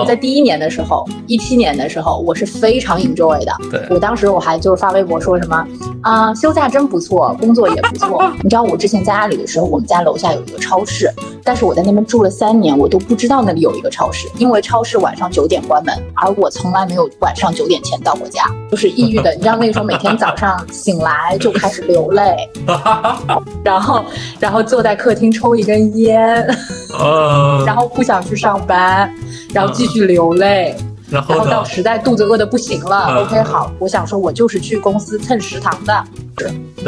我在第一年的时候，一七年的时候，我是非常 enjoy 的。对，我当时我还就是发微博说什么啊，休假真不错，工作也不错。你知道我之前在阿里的时候，我们家楼下有一个超市，但是我在那边住了三年，我都不知道那里有一个超市，因为超市晚上九点关门，而我从来没有晚上九点前到过家，就是抑郁的。你知道那个时候每天早上醒来就开始流泪，然后然后坐在客厅抽一根烟，然后不想去上班，然后继续流泪。然后到实在肚子饿的不行了，OK，好，我想说，我就是去公司蹭食堂的，是，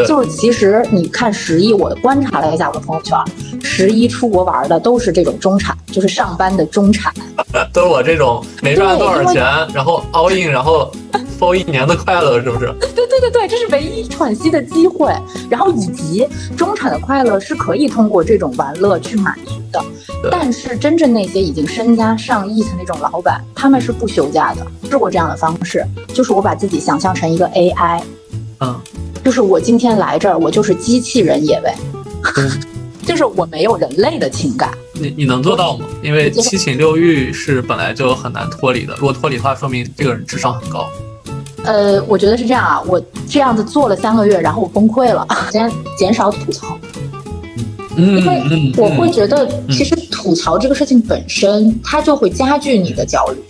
就是其实你看十一，我观察了一下我的朋友圈，十一出国玩的都是这种中产，就是上班的中产，都是我这种没赚多少钱，然后 all in，然后 for 一年的快乐，是不是？对对对对，这是唯一喘息的机会，然后以及中产的快乐是可以通过这种玩乐去满足的。但是真正那些已经身家上亿的那种老板，他们是不休假的。试过这样的方式，就是我把自己想象成一个 AI，嗯，就是我今天来这儿，我就是机器人野味，就是我没有人类的情感。你你能做到吗？因为七情六欲是本来就很难脱离的。如果脱离的话，说明这个人智商很高。呃，我觉得是这样啊，我这样子做了三个月，然后我崩溃了，先减少吐槽。嗯因为我会觉得，其实吐槽这个事情本身，它就会加剧你的焦虑。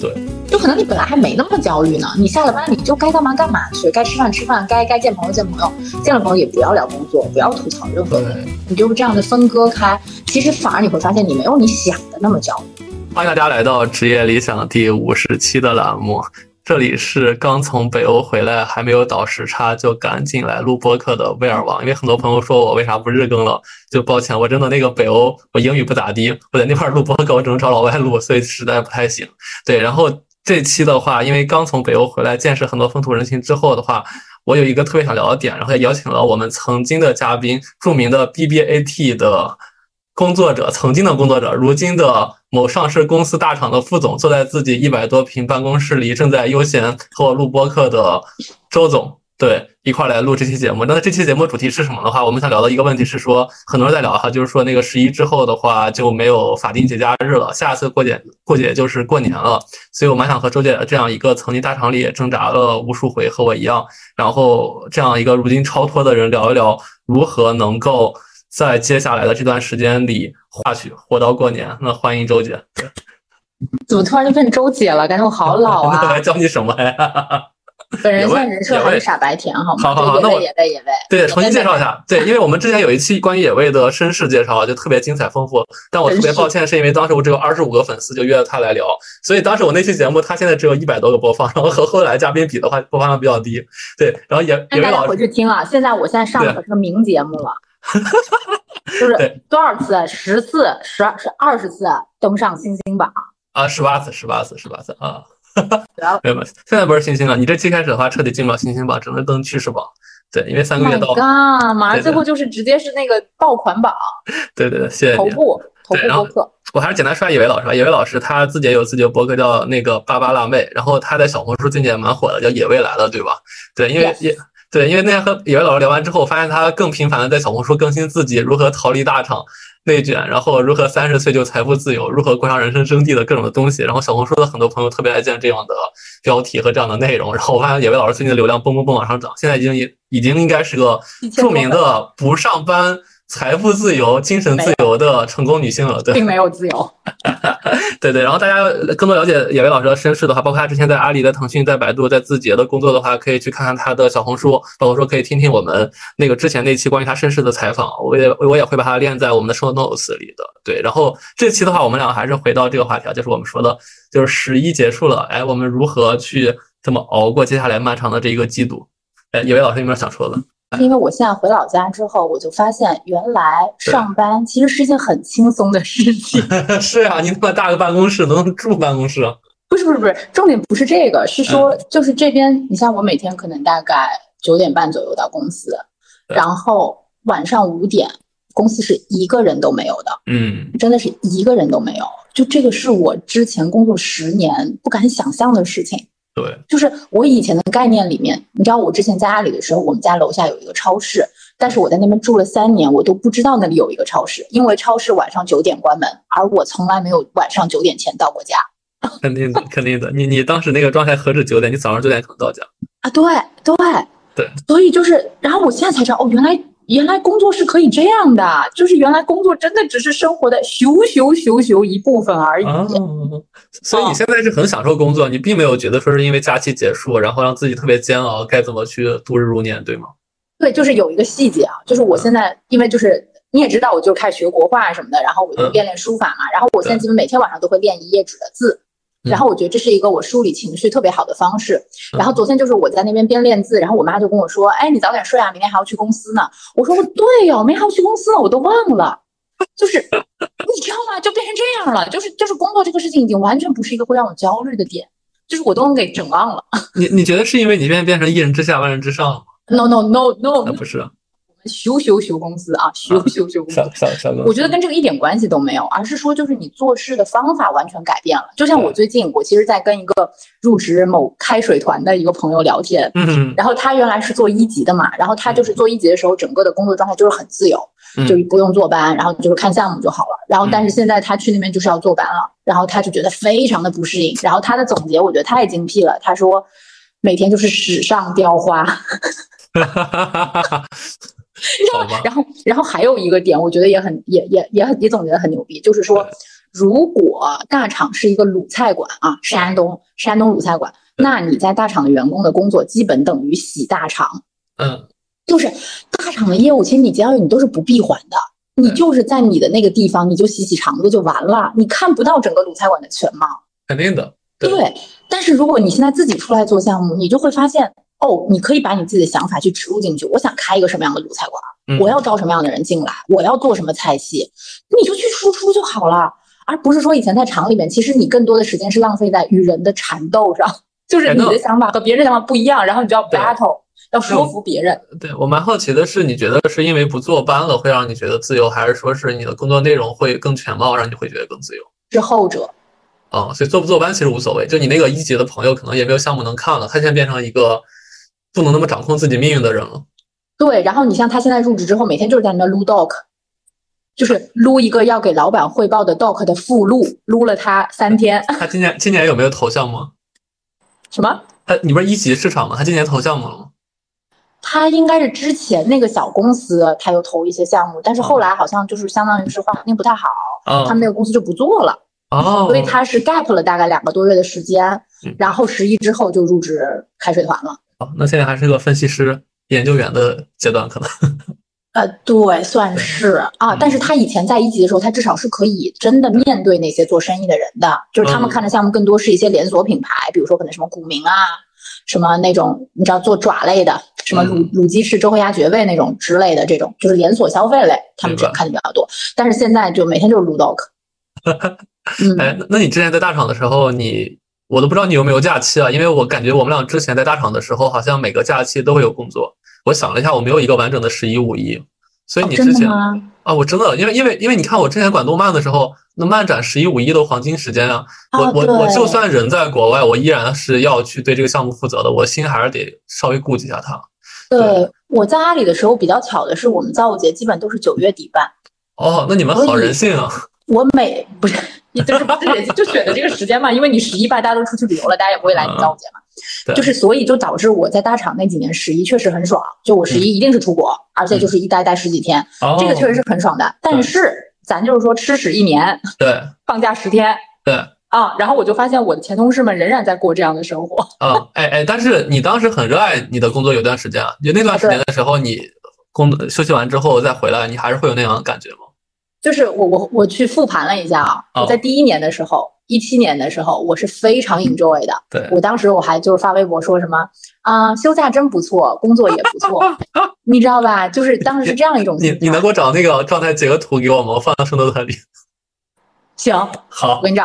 对，就可能你本来还没那么焦虑呢，你下了班你就该干嘛干嘛去，该吃饭吃饭，该该见朋友见朋友，见了朋友也不要聊工作，不要吐槽任何人，你就是这样的分割开，其实反而你会发现你没有你想的那么焦虑。欢迎大家来到职业理想第五十期的栏目。这里是刚从北欧回来，还没有倒时差就赶紧来录播客的威尔王。因为很多朋友说我为啥不日更了，就抱歉，我真的那个北欧我英语不咋地，我在那块录播客我只能找老外录，所以实在不太行。对，然后这期的话，因为刚从北欧回来，见识很多风土人情之后的话，我有一个特别想聊的点，然后也邀请了我们曾经的嘉宾，著名的 BBAT 的。工作者，曾经的工作者，如今的某上市公司大厂的副总，坐在自己一百多平办公室里，正在悠闲和我录播客的周总，对，一块来录这期节目。那这期节目主题是什么的话，我们想聊的一个问题是说，很多人在聊哈，就是说那个十一之后的话就没有法定节假日了，下次过节过节就是过年了，所以我蛮想和周姐这样一个曾经大厂里挣扎了无数回和我一样，然后这样一个如今超脱的人聊一聊如何能够。在接下来的这段时间里，画去活到过年。那欢迎周姐。怎么突然就变周姐了？感觉我好老啊！我还叫你什么呀？本人现在人设还是傻白甜，好吗？好好好，那我野味野味。对，重新介绍一下。对，因为我们之前有一期关于野味的身世介绍，就特别精彩丰富。但我特别抱歉，是因为当时我只有二十五个粉丝，就约了他来聊，所以当时我那期节目他现在只有一百多个播放，然后和后来嘉宾比的话，播放量比较低。对，然后野野味老师回去听啊。现在我现在上的可是个名节目了。就是多少次？十次、十二、是二十次登上星星榜啊！十八次，十八次，十八次啊！没有，现在不是星星了。你这期开始的话，彻底进不了星星榜，只能登趋势榜。对，因为三个月到。啊，马上最后就是直接是那个爆款榜。对对对，谢谢。头部，头部播客。我还是简单说下野维老师吧。野维老师他自己也有自己的博客，叫那个巴巴辣妹。然后他在小红书最近也蛮火的，叫野味来了，对吧？对，因为野。对，因为那天和野味老师聊完之后，发现他更频繁的在小红书更新自己如何逃离大厂内卷，然后如何三十岁就财富自由，如何过上人生真谛的各种的东西。然后小红书的很多朋友特别爱见这样的标题和这样的内容。然后我发现野味老师最近的流量蹦蹦蹦往上涨，现在已经已已经应该是个著名的不上班。财富自由、精神自由的成功女性了，对，并没有自由。对对，然后大家更多了解野薇老师的身世的话，包括他之前在阿里、在腾讯、在百度、在字节的工作的话，可以去看看他的小红书，包括说可以听听我们那个之前那期关于他身世的采访，我也我也会把它链在我们的 show notes 里的。对，然后这期的话，我们俩还是回到这个话题啊，就是我们说的，就是十一结束了，哎，我们如何去这么熬过接下来漫长的这一个季度？哎，野薇老师有没有想说的？因为我现在回老家之后，我就发现原来上班其实是一件很轻松的事情。是啊，你那么大个办公室能住办公室？不是不是不是，重点不是这个，是说就是这边，你像我每天可能大概九点半左右到公司，然后晚上五点公司是一个人都没有的。嗯，真的是一个人都没有。就这个是我之前工作十年不敢想象的事情。对，就是我以前的概念里面，你知道我之前在阿里的时候，我们家楼下有一个超市，但是我在那边住了三年，我都不知道那里有一个超市，因为超市晚上九点关门，而我从来没有晚上九点前到过家。肯定的，肯定的。你你当时那个状态何止九点？你早上九点可能到家啊？对对对。所以就是，然后我现在才知道，哦，原来原来工作是可以这样的，就是原来工作真的只是生活的咻咻咻咻一部分而已。所以你现在是很享受工作，你并没有觉得说是因为假期结束，然后让自己特别煎熬，该怎么去度日如年，对吗？对，就是有一个细节啊，就是我现在因为就是你也知道，我就开始学国画什么的，然后我就练练书法嘛，然后我现在基本每天晚上都会练一页纸的字，然后我觉得这是一个我梳理情绪特别好的方式。然后昨天就是我在那边边练字，然后我妈就跟我说：“哎，你早点睡啊，明天还要去公司呢。”我说：“对呀，明天还要去公司呢，我都忘了。”就是你知道吗？就变成这样了，就是就是工作这个事情已经完全不是一个会让我焦虑的点，就是我都能给整忘了。你你觉得是因为你现在变成一人之下万人之上了吗？No no no no，那不是，修修修公司啊，修修修公司。我觉得跟这个一点关系都没有，而是说就是你做事的方法完全改变了。就像我最近，我其实在跟一个入职某开水团的一个朋友聊天，嗯，然后他原来是做一级的嘛，然后他就是做一级的时候，整个的工作状态就是很自由，就是不用坐班，然后就是看项目就好了。然后但是现在他去那边就是要坐班了，然后他就觉得非常的不适应。然后他的总结我觉得太精辟了，他说每天就是史上雕花。哈哈哈哈哈！然后，然后还有一个点，我觉得也很、也、也、也很、也总结的很牛逼，就是说，如果大厂是一个鲁菜馆啊，山东山东鲁菜馆，那你在大厂的员工的工作基本等于洗大厂。嗯，就是大厂的业务，其实你接下去你都是不闭环的，你就是在你的那个地方，你就洗洗肠子就完了，你看不到整个鲁菜馆的全貌。肯定的，对。但是如果你现在自己出来做项目，你就会发现。哦，你可以把你自己的想法去植入进去。我想开一个什么样的鲁菜馆，我要招什么样的人进来，我要做什么菜系，你就去输出就好了，而不是说以前在厂里面，其实你更多的时间是浪费在与人的缠斗上，就是你的想法和别人的想法不一样，然后你就要 battle，要说服别人。对我蛮好奇的是，你觉得是因为不坐班了会让你觉得自由，还是说是你的工作内容会更全貌，让你会觉得更自由？是后者。哦，所以坐不坐班其实无所谓，就你那个一级的朋友可能也没有项目能看了，他现在变成一个。不能那么掌控自己命运的人了。对，然后你像他现在入职之后，每天就是在那撸 doc，就是撸一个要给老板汇报的 doc 的附录，撸了他三天。他今年今年有没有投项目？什么？他你不是一级市场吗？他今年投项目了吗？他应该是之前那个小公司，他有投一些项目，但是后来好像就是相当于是环境不太好，他们那个公司就不做了。哦，所以他是 gap 了大概两个多月的时间，然后十一之后就入职开水团了。那现在还是个分析师、研究员的阶段，可能。呃，对，算是啊。但是他以前在一级的时候，他至少是可以真的面对那些做生意的人的，就是他们看的项目更多是一些连锁品牌，比如说可能什么古茗啊，什么那种你知道做爪类的，什么卤卤鸡翅、周黑鸭绝味那种之类的，这种就是连锁消费类，他们这看的比较多。但是现在就每天就是卤 dog。哎，那你之前在大厂的时候，你？我都不知道你有没有假期啊，因为我感觉我们俩之前在大厂的时候，好像每个假期都会有工作。我想了一下，我没有一个完整的十一五一，所以你之前啊，我真的，因为因为因为你看我之前管动漫的时候，那漫展十一五一都黄金时间啊。我我我就算人在国外，我依然是要去对这个项目负责的，我心还是得稍微顾及一下它。对，我在阿里的时候比较巧的是，我们造物节基本都是九月底办。哦，那你们好人性啊！我每不是。你就是不是就选的这个时间嘛？因为你十一吧，大家都出去旅游了，大家也不会来你造节嘛。就是所以就导致我在大厂那几年十一确实很爽，就我十一一定是出国，而且就是一待待十几天，这个确实是很爽的。但是咱就是说吃屎一年，对，放假十天，对啊。然后我就发现我的前同事们仍然在过这样的生活。啊，哎哎，但是你当时很热爱你的工作，有段时间啊，就那段时间的时候，你工作休息完之后再回来，你还是会有那样的感觉吗？就是我我我去复盘了一下啊，我在第一年的时候，一七年的时候，我是非常 enjoy 的。对我当时我还就是发微博说什么啊，休假真不错，工作也不错，你知道吧？就是当时是这样一种。你你能给我找那个状态截个图给我吗？我放到生动台里。行，好，我给你找。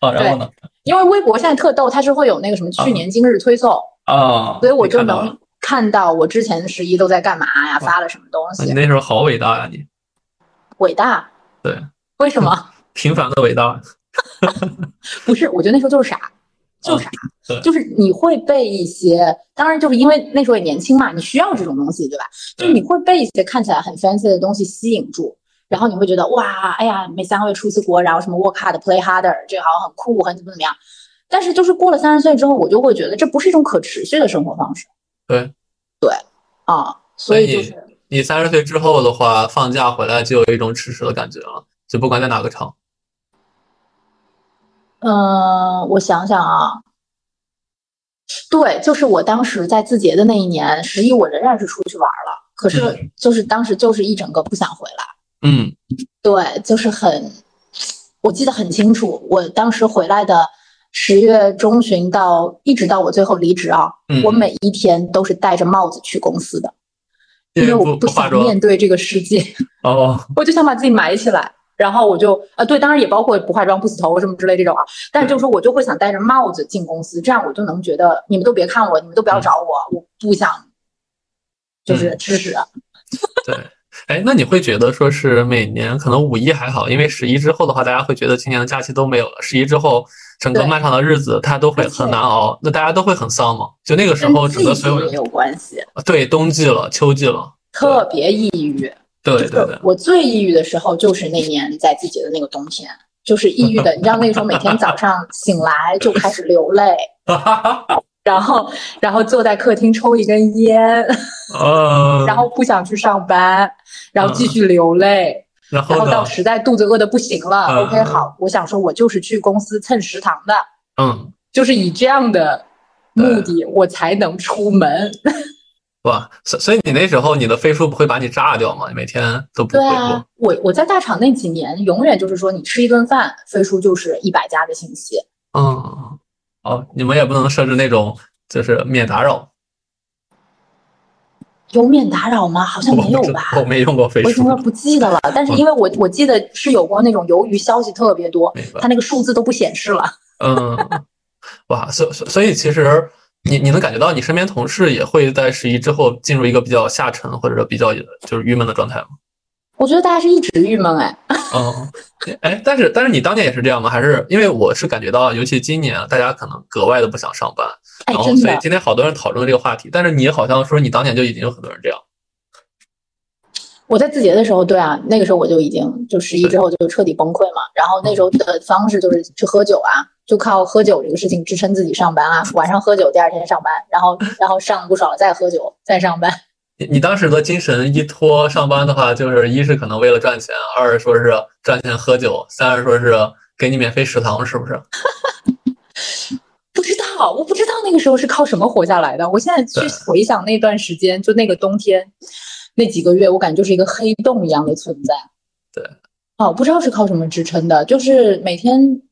好，然后呢？因为微博现在特逗，它是会有那个什么去年今日推送啊，所以我就能看到我之前十一都在干嘛呀，发了什么东西。你那时候好伟大呀，你。伟大，对，为什么？平凡的伟大，不是，我觉得那时候就是傻，就是傻，就是你会被一些，当然就是因为那时候也年轻嘛，你需要这种东西，对吧？就是你会被一些看起来很 fancy 的东西吸引住，然后你会觉得哇，哎呀，每三个月出一次国，然后什么 work hard play harder，这个好像很酷，很怎么怎么样。但是就是过了三十岁之后，我就会觉得这不是一种可持续的生活方式。对，对，啊，所以就是你三十岁之后的话，放假回来就有一种吃屎的感觉了，就不管在哪个城。嗯，我想想啊，对，就是我当时在字节的那一年，十一我仍然是出去玩了，可是就是当时就是一整个不想回来。嗯，对，就是很，我记得很清楚，我当时回来的十月中旬到一直到我最后离职啊，我每一天都是戴着帽子去公司的，因为我不想面对这个世界。哦，我就想把自己埋起来。然后我就呃对，当然也包括不化妆、不洗头什么之类这种啊。但是就是说我就会想戴着帽子进公司，这样我就能觉得你们都别看我，你们都不要找我，我不想就是吃屎。对，哎，那你会觉得说是每年可能五一还好，因为十一之后的话，大家会觉得今年的假期都没有了。十一之后，整个漫长的日子，他都会很难熬，那大家都会很丧嘛。就那个时候，整个所有人有关系。对，冬季了，秋季了，特别抑郁。对对对，我最抑郁的时候就是那年在自己的那个冬天，就是抑郁的。你知道那个时候每天早上醒来就开始流泪，然后然后坐在客厅抽一根烟，然后不想去上班，然后继续流泪，然后到实在肚子饿的不行了，OK 好，我想说我就是去公司蹭食堂的，嗯，就是以这样的目的我才能出门。哇，所所以你那时候你的飞书不会把你炸掉吗？你每天都不对啊，我我在大厂那几年，永远就是说你吃一顿饭，飞书就是一百加的信息。嗯，哦，你们也不能设置那种就是免打扰。有免打扰吗？好像没有吧。我没用过飞书，我已经不记得了。但是因为我我记得是有过那种由于消息特别多，它那个数字都不显示了。嗯，哇，所所所以其实。你你能感觉到你身边同事也会在十一之后进入一个比较下沉或者说比较就是郁闷的状态吗？我觉得大家是一直郁闷哎。嗯，哎，但是但是你当年也是这样吗？还是因为我是感觉到，尤其今年大家可能格外的不想上班，然后所以今天好多人讨论这个话题。但是你好像说你当年就已经有很多人这样。我在字节的时候，对啊，那个时候我就已经就十一之后就彻底崩溃嘛。然后那时候的方式就是去喝酒啊。就靠喝酒这个事情支撑自己上班啊，晚上喝酒，第二天上班，然后然后上不少再喝酒再上班。你你当时的精神依托上班的话，就是一是可能为了赚钱，二是说是赚钱喝酒，三是说是给你免费食堂，是不是？不知道，我不知道那个时候是靠什么活下来的。我现在去回想那段时间，就那个冬天那几个月，我感觉就是一个黑洞一样的存在。对，哦，不知道是靠什么支撑的，就是每天。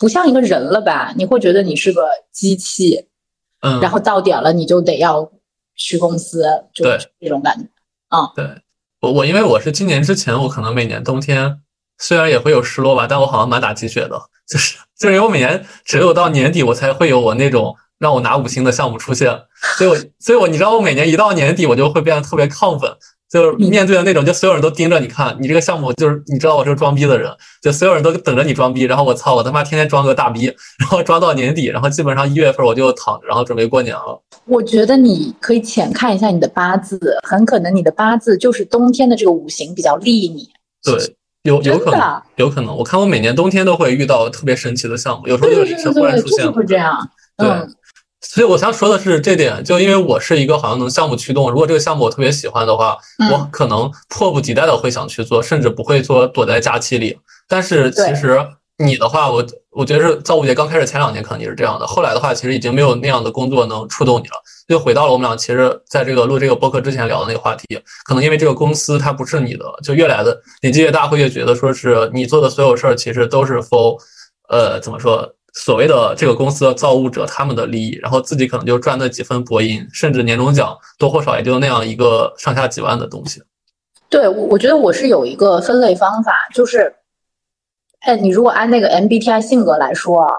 不像一个人了吧？你会觉得你是个机器，嗯，然后到点了你就得要去公司，就这种感觉。啊，对我我因为我是今年之前，我可能每年冬天虽然也会有失落吧，但我好像蛮打鸡血的，就是就是因为我每年只有到年底我才会有我那种让我拿五星的项目出现，所以我所以我你知道我每年一到年底我就会变得特别亢奋。就是面对的那种，就所有人都盯着你看，你这个项目就是你知道我是个装逼的人，就所有人都等着你装逼，然后我操，我他妈天天装个大逼，然后装到年底，然后基本上一月份我就躺着，然后准备过年了。我觉得你可以浅看一下你的八字，很可能你的八字就是冬天的这个五行比较利你。对，有有可能，有可能。我看我每年冬天都会遇到特别神奇的项目，有时候就临时忽然出现，会这样。对。所以我想说的是这点，就因为我是一个好像能项目驱动，如果这个项目我特别喜欢的话，我可能迫不及待的会想去做，甚至不会说躲在假期里。但是其实你的话，我我觉得是造物节刚开始前两年可能你是这样的，后来的话其实已经没有那样的工作能触动你了。就回到了我们俩其实在这个录这个播客之前聊的那个话题，可能因为这个公司它不是你的，就越来的年纪越大会越觉得说是你做的所有事儿其实都是 for，呃，怎么说？所谓的这个公司的造物者，他们的利益，然后自己可能就赚那几分薄银，甚至年终奖多或少也就那样一个上下几万的东西。对，我我觉得我是有一个分类方法，就是，哎，你如果按那个 MBTI 性格来说啊，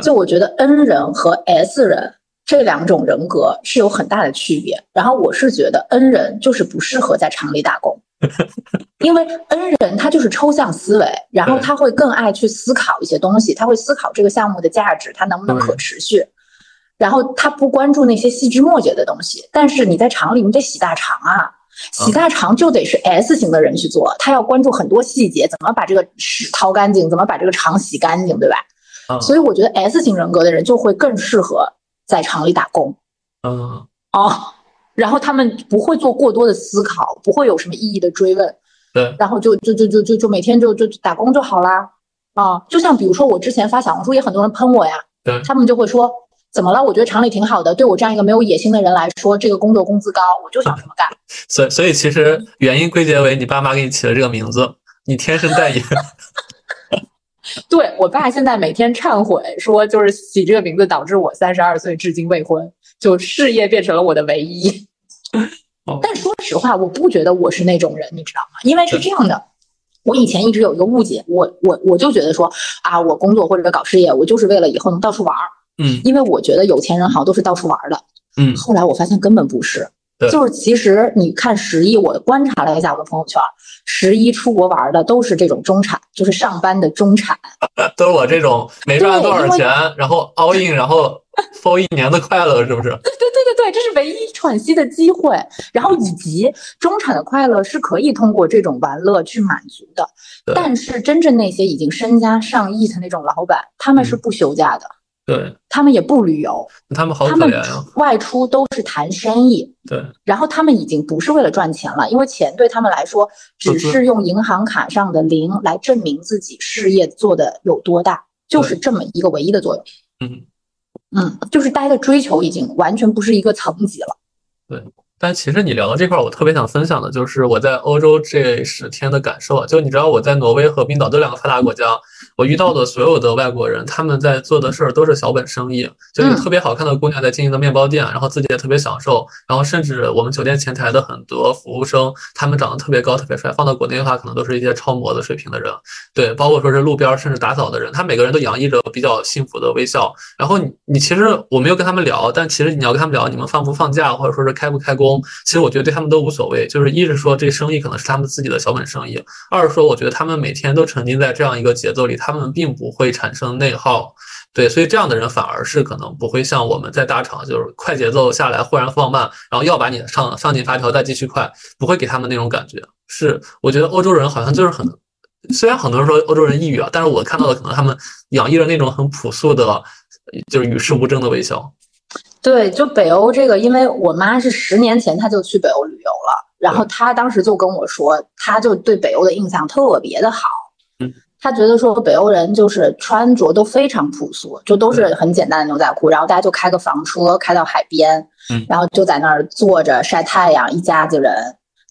就我觉得 N 人和 S 人这两种人格是有很大的区别。然后我是觉得 N 人就是不适合在厂里打工。因为 N 人他就是抽象思维，然后他会更爱去思考一些东西，他会思考这个项目的价值，它能不能可持续，然后他不关注那些细枝末节的东西。但是你在厂里，你得洗大肠啊，洗大肠就得是 S 型的人去做，他要关注很多细节，怎么把这个屎掏干净，怎么把这个肠洗干净，对吧？所以我觉得 S 型人格的人就会更适合在厂里打工。嗯，哦，然后他们不会做过多的思考，不会有什么意义的追问。对，然后就就就就就就每天就就打工就好啦。啊，就像比如说我之前发小红书，也很多人喷我呀。对，他们就会说。怎么了？我觉得厂里挺好的。对我这样一个没有野心的人来说，这个工作工资高，我就想这么干。所以，所以其实原因归结为你爸妈给你起了这个名字，你天生带野。对我爸现在每天忏悔说，就是起这个名字导致我三十二岁至今未婚，就事业变成了我的唯一。但说实话，我不觉得我是那种人，你知道吗？因为是这样的，我以前一直有一个误解，我我我就觉得说啊，我工作或者搞事业，我就是为了以后能到处玩儿。嗯，因为我觉得有钱人好像都是到处玩的。嗯，后来我发现根本不是，就是其实你看十一，我观察了一下我的朋友圈，十一出国玩的都是这种中产，就是上班的中产，都是我这种没赚多少钱，然后 all in，然后 for 一年的快乐，是不是？对对对对，这是唯一喘息的机会。然后以及中产的快乐是可以通过这种玩乐去满足的，但是真正那些已经身家上亿的那种老板，他们是不休假的。对他们也不旅游，他们好可怜啊！外出都是谈生意，对。然后他们已经不是为了赚钱了，因为钱对他们来说只是用银行卡上的零来证明自己事业做的有多大，就是这么一个唯一的作用。嗯嗯，就是大家的追求已经完全不是一个层级了。对。但其实你聊到这块，我特别想分享的就是我在欧洲这十天的感受。就你知道我在挪威和冰岛这两个发达国家，我遇到的所有的外国人，他们在做的事儿都是小本生意，就有特别好看的姑娘在经营的面包店，然后自己也特别享受。然后甚至我们酒店前台的很多服务生，他们长得特别高、特别帅，放到国内的话，可能都是一些超模的水平的人。对，包括说是路边甚至打扫的人，他每个人都洋溢着比较幸福的微笑。然后你你其实我没有跟他们聊，但其实你要跟他们聊，你们放不放假，或者说是开不开工。其实我觉得对他们都无所谓，就是一是说这生意可能是他们自己的小本生意，二是说我觉得他们每天都沉浸在这样一个节奏里，他们并不会产生内耗，对，所以这样的人反而是可能不会像我们在大厂就是快节奏下来忽然放慢，然后要把你上上进发条再继续快，不会给他们那种感觉。是我觉得欧洲人好像就是很，虽然很多人说欧洲人抑郁啊，但是我看到的可能他们洋溢着那种很朴素的，就是与世无争的微笑。对，就北欧这个，因为我妈是十年前她就去北欧旅游了，然后她当时就跟我说，她就对北欧的印象特别的好。嗯，她觉得说北欧人就是穿着都非常朴素，就都是很简单的牛仔裤，然后大家就开个房车开到海边，嗯，然后就在那儿坐着晒太阳，一家子人，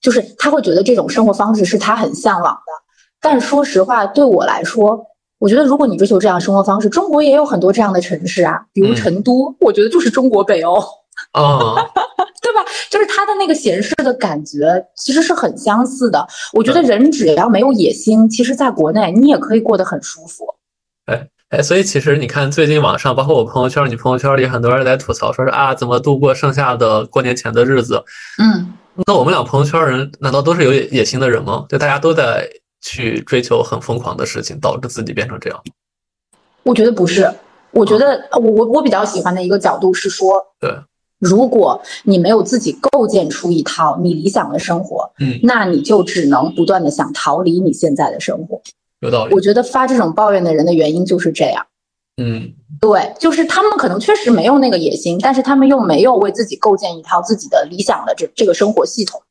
就是他会觉得这种生活方式是他很向往的。但说实话，对我来说。我觉得，如果你追求这样生活方式，中国也有很多这样的城市啊，比如成都，我觉得就是中国北欧，吧？就是他的那个闲适的感觉，其实是很相似的。我觉得人只要没有野心，其实在国内你也可以过得很舒服。哎哎，所以其实你看，最近网上，包括我朋友圈，你朋友圈里很多人在吐槽，说是啊，怎么度过剩下的过年前的日子？嗯，那我们俩朋友圈人难道都是有野野心的人吗？就大家都在。去追求很疯狂的事情，导致自己变成这样。我觉得不是，我觉得我我我比较喜欢的一个角度是说，对，如果你没有自己构建出一套你理想的生活，嗯，那你就只能不断的想逃离你现在的生活。有道理。我觉得发这种抱怨的人的原因就是这样。嗯，对，就是他们可能确实没有那个野心，但是他们又没有为自己构建一套自己的理想的这这个生活系统。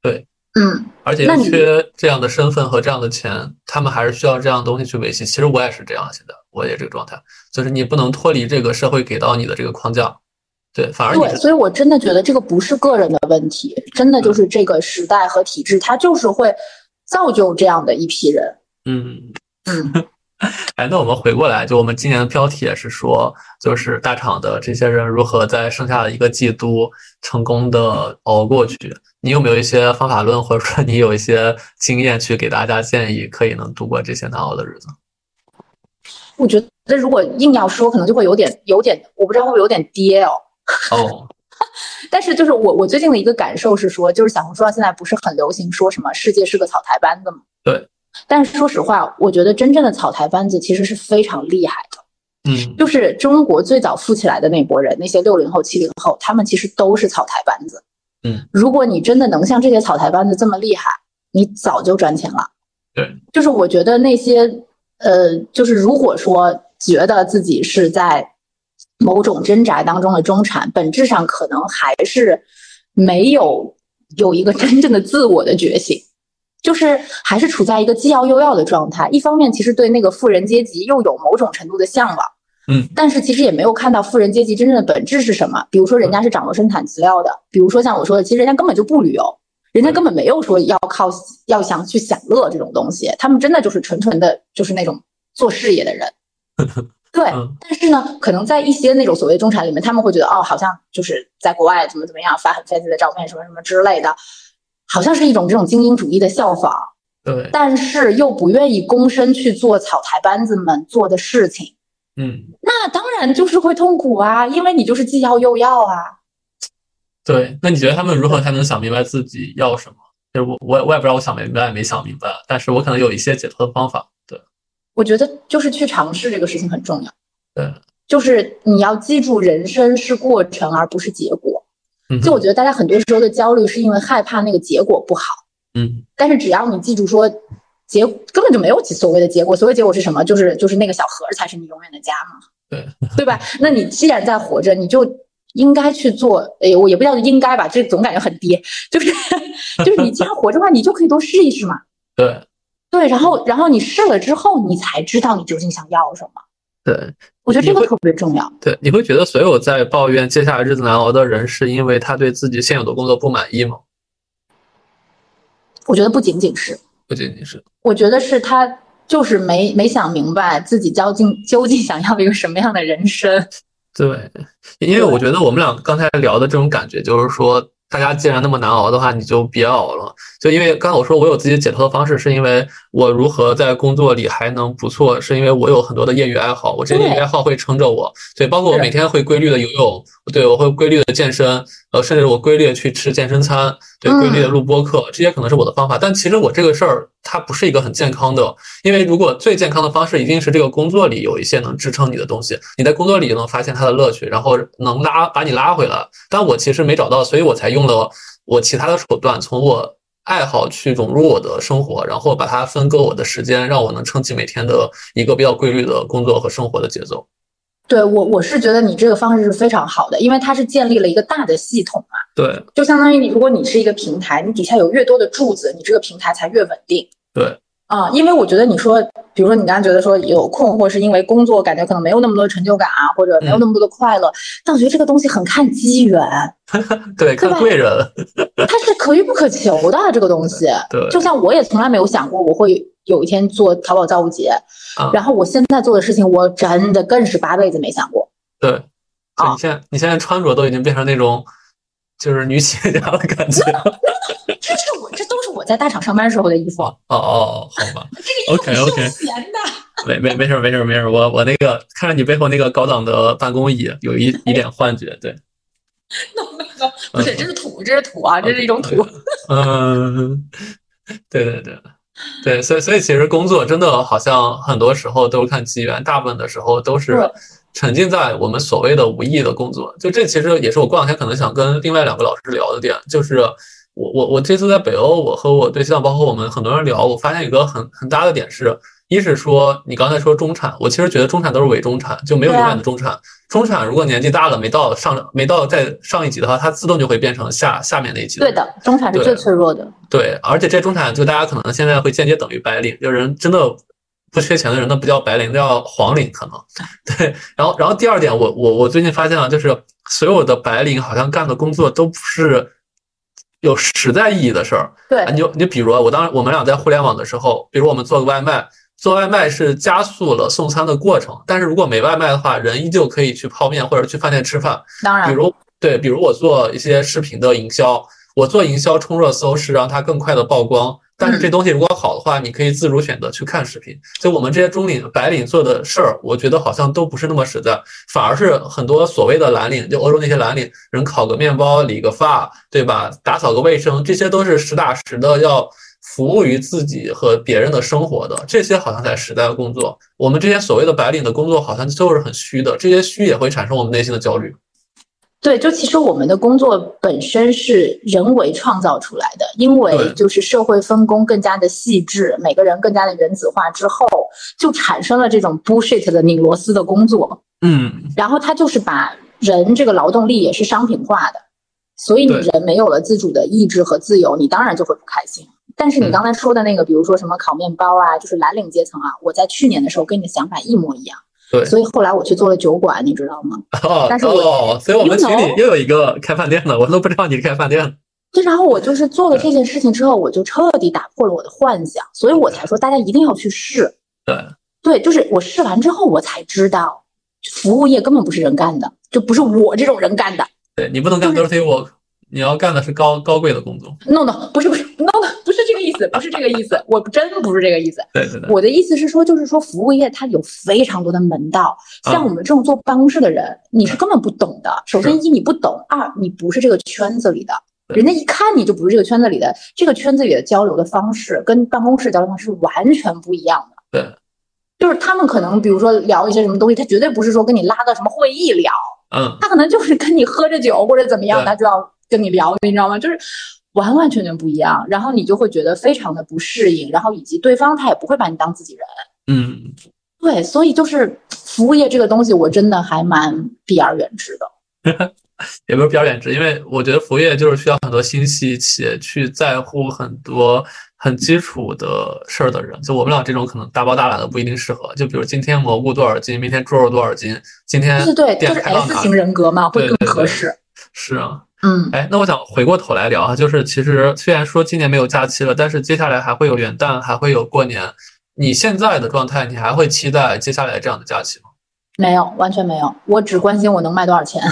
对。嗯，而且缺这样的身份和这样的钱，他们还是需要这样的东西去维系。其实我也是这样，现在我也这个状态，就是你不能脱离这个社会给到你的这个框架。对，反而对，所以我真的觉得这个不是个人的问题，真的就是这个时代和体制，它就是会造就这样的一批人。嗯嗯。哎，那我们回过来，就我们今年的标题也是说，就是大厂的这些人如何在剩下的一个季度成功的熬过去。你有没有一些方法论，或者说你有一些经验去给大家建议，可以能度过这些难熬的日子？我觉得如果硬要说，可能就会有点有点，我不知道会不会有点跌哦。哦，但是就是我我最近的一个感受是说，就是小红书上现在不是很流行说什么世界是个草台班子吗？对。但是说实话，我觉得真正的草台班子其实是非常厉害的。嗯，就是中国最早富起来的那波人，那些六零后、七零后，他们其实都是草台班子。嗯，如果你真的能像这些草台班子这么厉害，你早就赚钱了。对，就是我觉得那些呃，就是如果说觉得自己是在某种挣扎当中的中产，本质上可能还是没有有一个真正的自我的觉醒，就是还是处在一个既要又要的状态。一方面，其实对那个富人阶级又有某种程度的向往，嗯，但是其实也没有看到富人阶级真正的本质是什么。比如说，人家是掌握生产资料的；比如说像我说的，其实人家根本就不旅游。人家根本没有说要靠要想去享乐这种东西，他们真的就是纯纯的，就是那种做事业的人。对，但是呢，可能在一些那种所谓中产里面，他们会觉得哦，好像就是在国外怎么怎么样，发很 fancy 的照片，什么什么之类的，好像是一种这种精英主义的效仿。对，但是又不愿意躬身去做草台班子们做的事情。嗯，那当然就是会痛苦啊，因为你就是既要又要啊。对，那你觉得他们如何才能想明白自己要什么？就是我，我，我也不知道我想明白没想明白，但是我可能有一些解脱的方法。对，我觉得就是去尝试这个事情很重要。对，就是你要记住，人生是过程而不是结果。嗯，就我觉得大家很多时候的焦虑是因为害怕那个结果不好。嗯，但是只要你记住说，结根本就没有所谓的结果，所谓结果是什么？就是就是那个小盒才是你永远的家嘛。对，对吧？那你既然在活着，你就。应该去做，哎，我也不叫应该吧，这总感觉很低，就是 就是你既然活着的话，你就可以多试一试嘛。对，对，然后然后你试了之后，你才知道你究竟想要什么。对，我觉得这个特别重要。对，你会觉得所有在抱怨接下来日子难熬的人，是因为他对自己现有的工作不满意吗？我觉得不仅仅是，不仅仅是，我觉得是他就是没没想明白自己究竟究竟想要一个什么样的人生。对，因为我觉得我们俩刚才聊的这种感觉，就是说，大家既然那么难熬的话，你就别熬了。就因为刚才我说我有自己解脱的方式，是因为我如何在工作里还能不错，是因为我有很多的业余爱好，我这些业余爱好会撑着我。对，包括我每天会规律的游泳，对我会规律的健身，呃，甚至我规律的去吃健身餐，对，规律的录播课，这些可能是我的方法。但其实我这个事儿。它不是一个很健康的，因为如果最健康的方式一定是这个工作里有一些能支撑你的东西，你在工作里就能发现它的乐趣，然后能拉把你拉回来。但我其实没找到，所以我才用了我其他的手段，从我爱好去融入我的生活，然后把它分割我的时间，让我能撑起每天的一个比较规律的工作和生活的节奏。对我，我是觉得你这个方式是非常好的，因为它是建立了一个大的系统嘛。对，就相当于你，如果你是一个平台，你底下有越多的柱子，你这个平台才越稳定。对，啊，因为我觉得你说，比如说你刚刚觉得说有困惑，是因为工作感觉可能没有那么多成就感啊，或者没有那么多的快乐。但我觉得这个东西很看机缘，对，看贵人，它是可遇不可求的这个东西。对，就像我也从来没有想过我会有一天做淘宝造物节。然后我现在做的事情，我真的更是八辈子没想过。对，啊你现在你现在穿着都已经变成那种就是女企业家的感觉。在大厂上班时候的衣服。哦哦，好吧。这个衣服闲的。没没没事没事没事，我我那个看着你背后那个高档的办公椅，有一一点幻觉。对。no no no，不是，这是土，这是土啊，这是一种土。嗯，对对对。对，所以所以其实工作真的好像很多时候都是看机缘，大部分的时候都是沉浸在我们所谓的无意义的工作。就这其实也是我过两天可能想跟另外两个老师聊的点，就是我我我这次在北欧，我和我对象，包括我们很多人聊，我发现一个很很大的点是。一是说你刚才说中产，我其实觉得中产都是伪中产，就没有永远的中产。中产如果年纪大了没到上没到再上一级的话，它自动就会变成下下面那一级。对的，中产是最脆弱的。对，而且这中产就大家可能现在会间接等于白领，就人真的不缺钱的人，那不叫白领，那叫黄领可能。对，然后然后第二点，我我我最近发现了，就是所有的白领好像干的工作都不是有实在意义的事儿。对，你就你比如我当我们俩在互联网的时候，比如我们做个外卖。做外卖是加速了送餐的过程，但是如果没外卖的话，人依旧可以去泡面或者去饭店吃饭。当然，比如对，比如我做一些视频的营销，我做营销冲热搜是让它更快的曝光。但是这东西如果好的话，你可以自主选择去看视频。就我们这些中领、白领做的事儿，我觉得好像都不是那么实在，反而是很多所谓的蓝领，就欧洲那些蓝领，人烤个面包、理个发，对吧？打扫个卫生，这些都是实打实的要。服务于自己和别人的生活的这些，好像才实在的工作。我们这些所谓的白领的工作，好像就是很虚的。这些虚也会产生我们内心的焦虑。对，就其实我们的工作本身是人为创造出来的，因为就是社会分工更加的细致，每个人更加的原子化之后，就产生了这种 bullshit 的拧螺丝的工作。嗯，然后它就是把人这个劳动力也是商品化的，所以你人没有了自主的意志和自由，你当然就会不开心。但是你嗯刚才说的那个，比如说什么烤面包啊，就是蓝领阶层啊，我在去年的时候跟你的想法一模一样。对。所以后来我去做了酒馆，你知道吗？哦但是我哦，所以我们群里又有一个开饭店的，我都不知道你是开饭店的。对，然后我就是做了这件事情之后，我就彻底打破了我的幻想，所以我才说大家一定要去试。对，对，就是我试完之后，我才知道，服务业根本不是人干的，就不是我这种人干的。对你不能干 dirty work，你要干的是高高贵的工作。no no，不是不是 no no，不是这个意思，不是这个意思，我真不是这个意思。对对对，我的意思是说，就是说服务业它有非常多的门道，像嗯我们这种做办公室的人，你是根本不懂的。首先一你不懂，二你不是这个圈子里的，人家一看你就不是这个圈子里的，这个圈子里的交流的方式跟办公室交流方式是完全不一样的。对，就是他们可能比如说聊一些什么东西，他绝对不是说跟你拉到什么会议聊，嗯，他可能就是跟你喝着酒或者怎么样，对他就要跟你聊，你知道吗？就是完完全全不一样，然后你就会觉得非常的不适应，然后以及对方他也不会把你当自己人。嗯，对，所以就是服务业这个东西，我真的还蛮避而远之的。也不是避而远之，因为我觉得服务业就是需要很多心细且去在乎很多很基础的事儿的人。就我们俩这种可能大包大揽的不一定适合。就比如今天蘑菇多少斤，明天猪肉多少斤，今天对对对，就是 S 型人格嘛，会更合适。是啊，嗯，哎，那我想回过头来聊啊，就是其实虽然说今年没有假期了，但是接下来还会有元旦，还会有过年。你现在的状态，你还会期待接下来这样的假期吗？没有，完全没有，我只关心我能卖多少钱，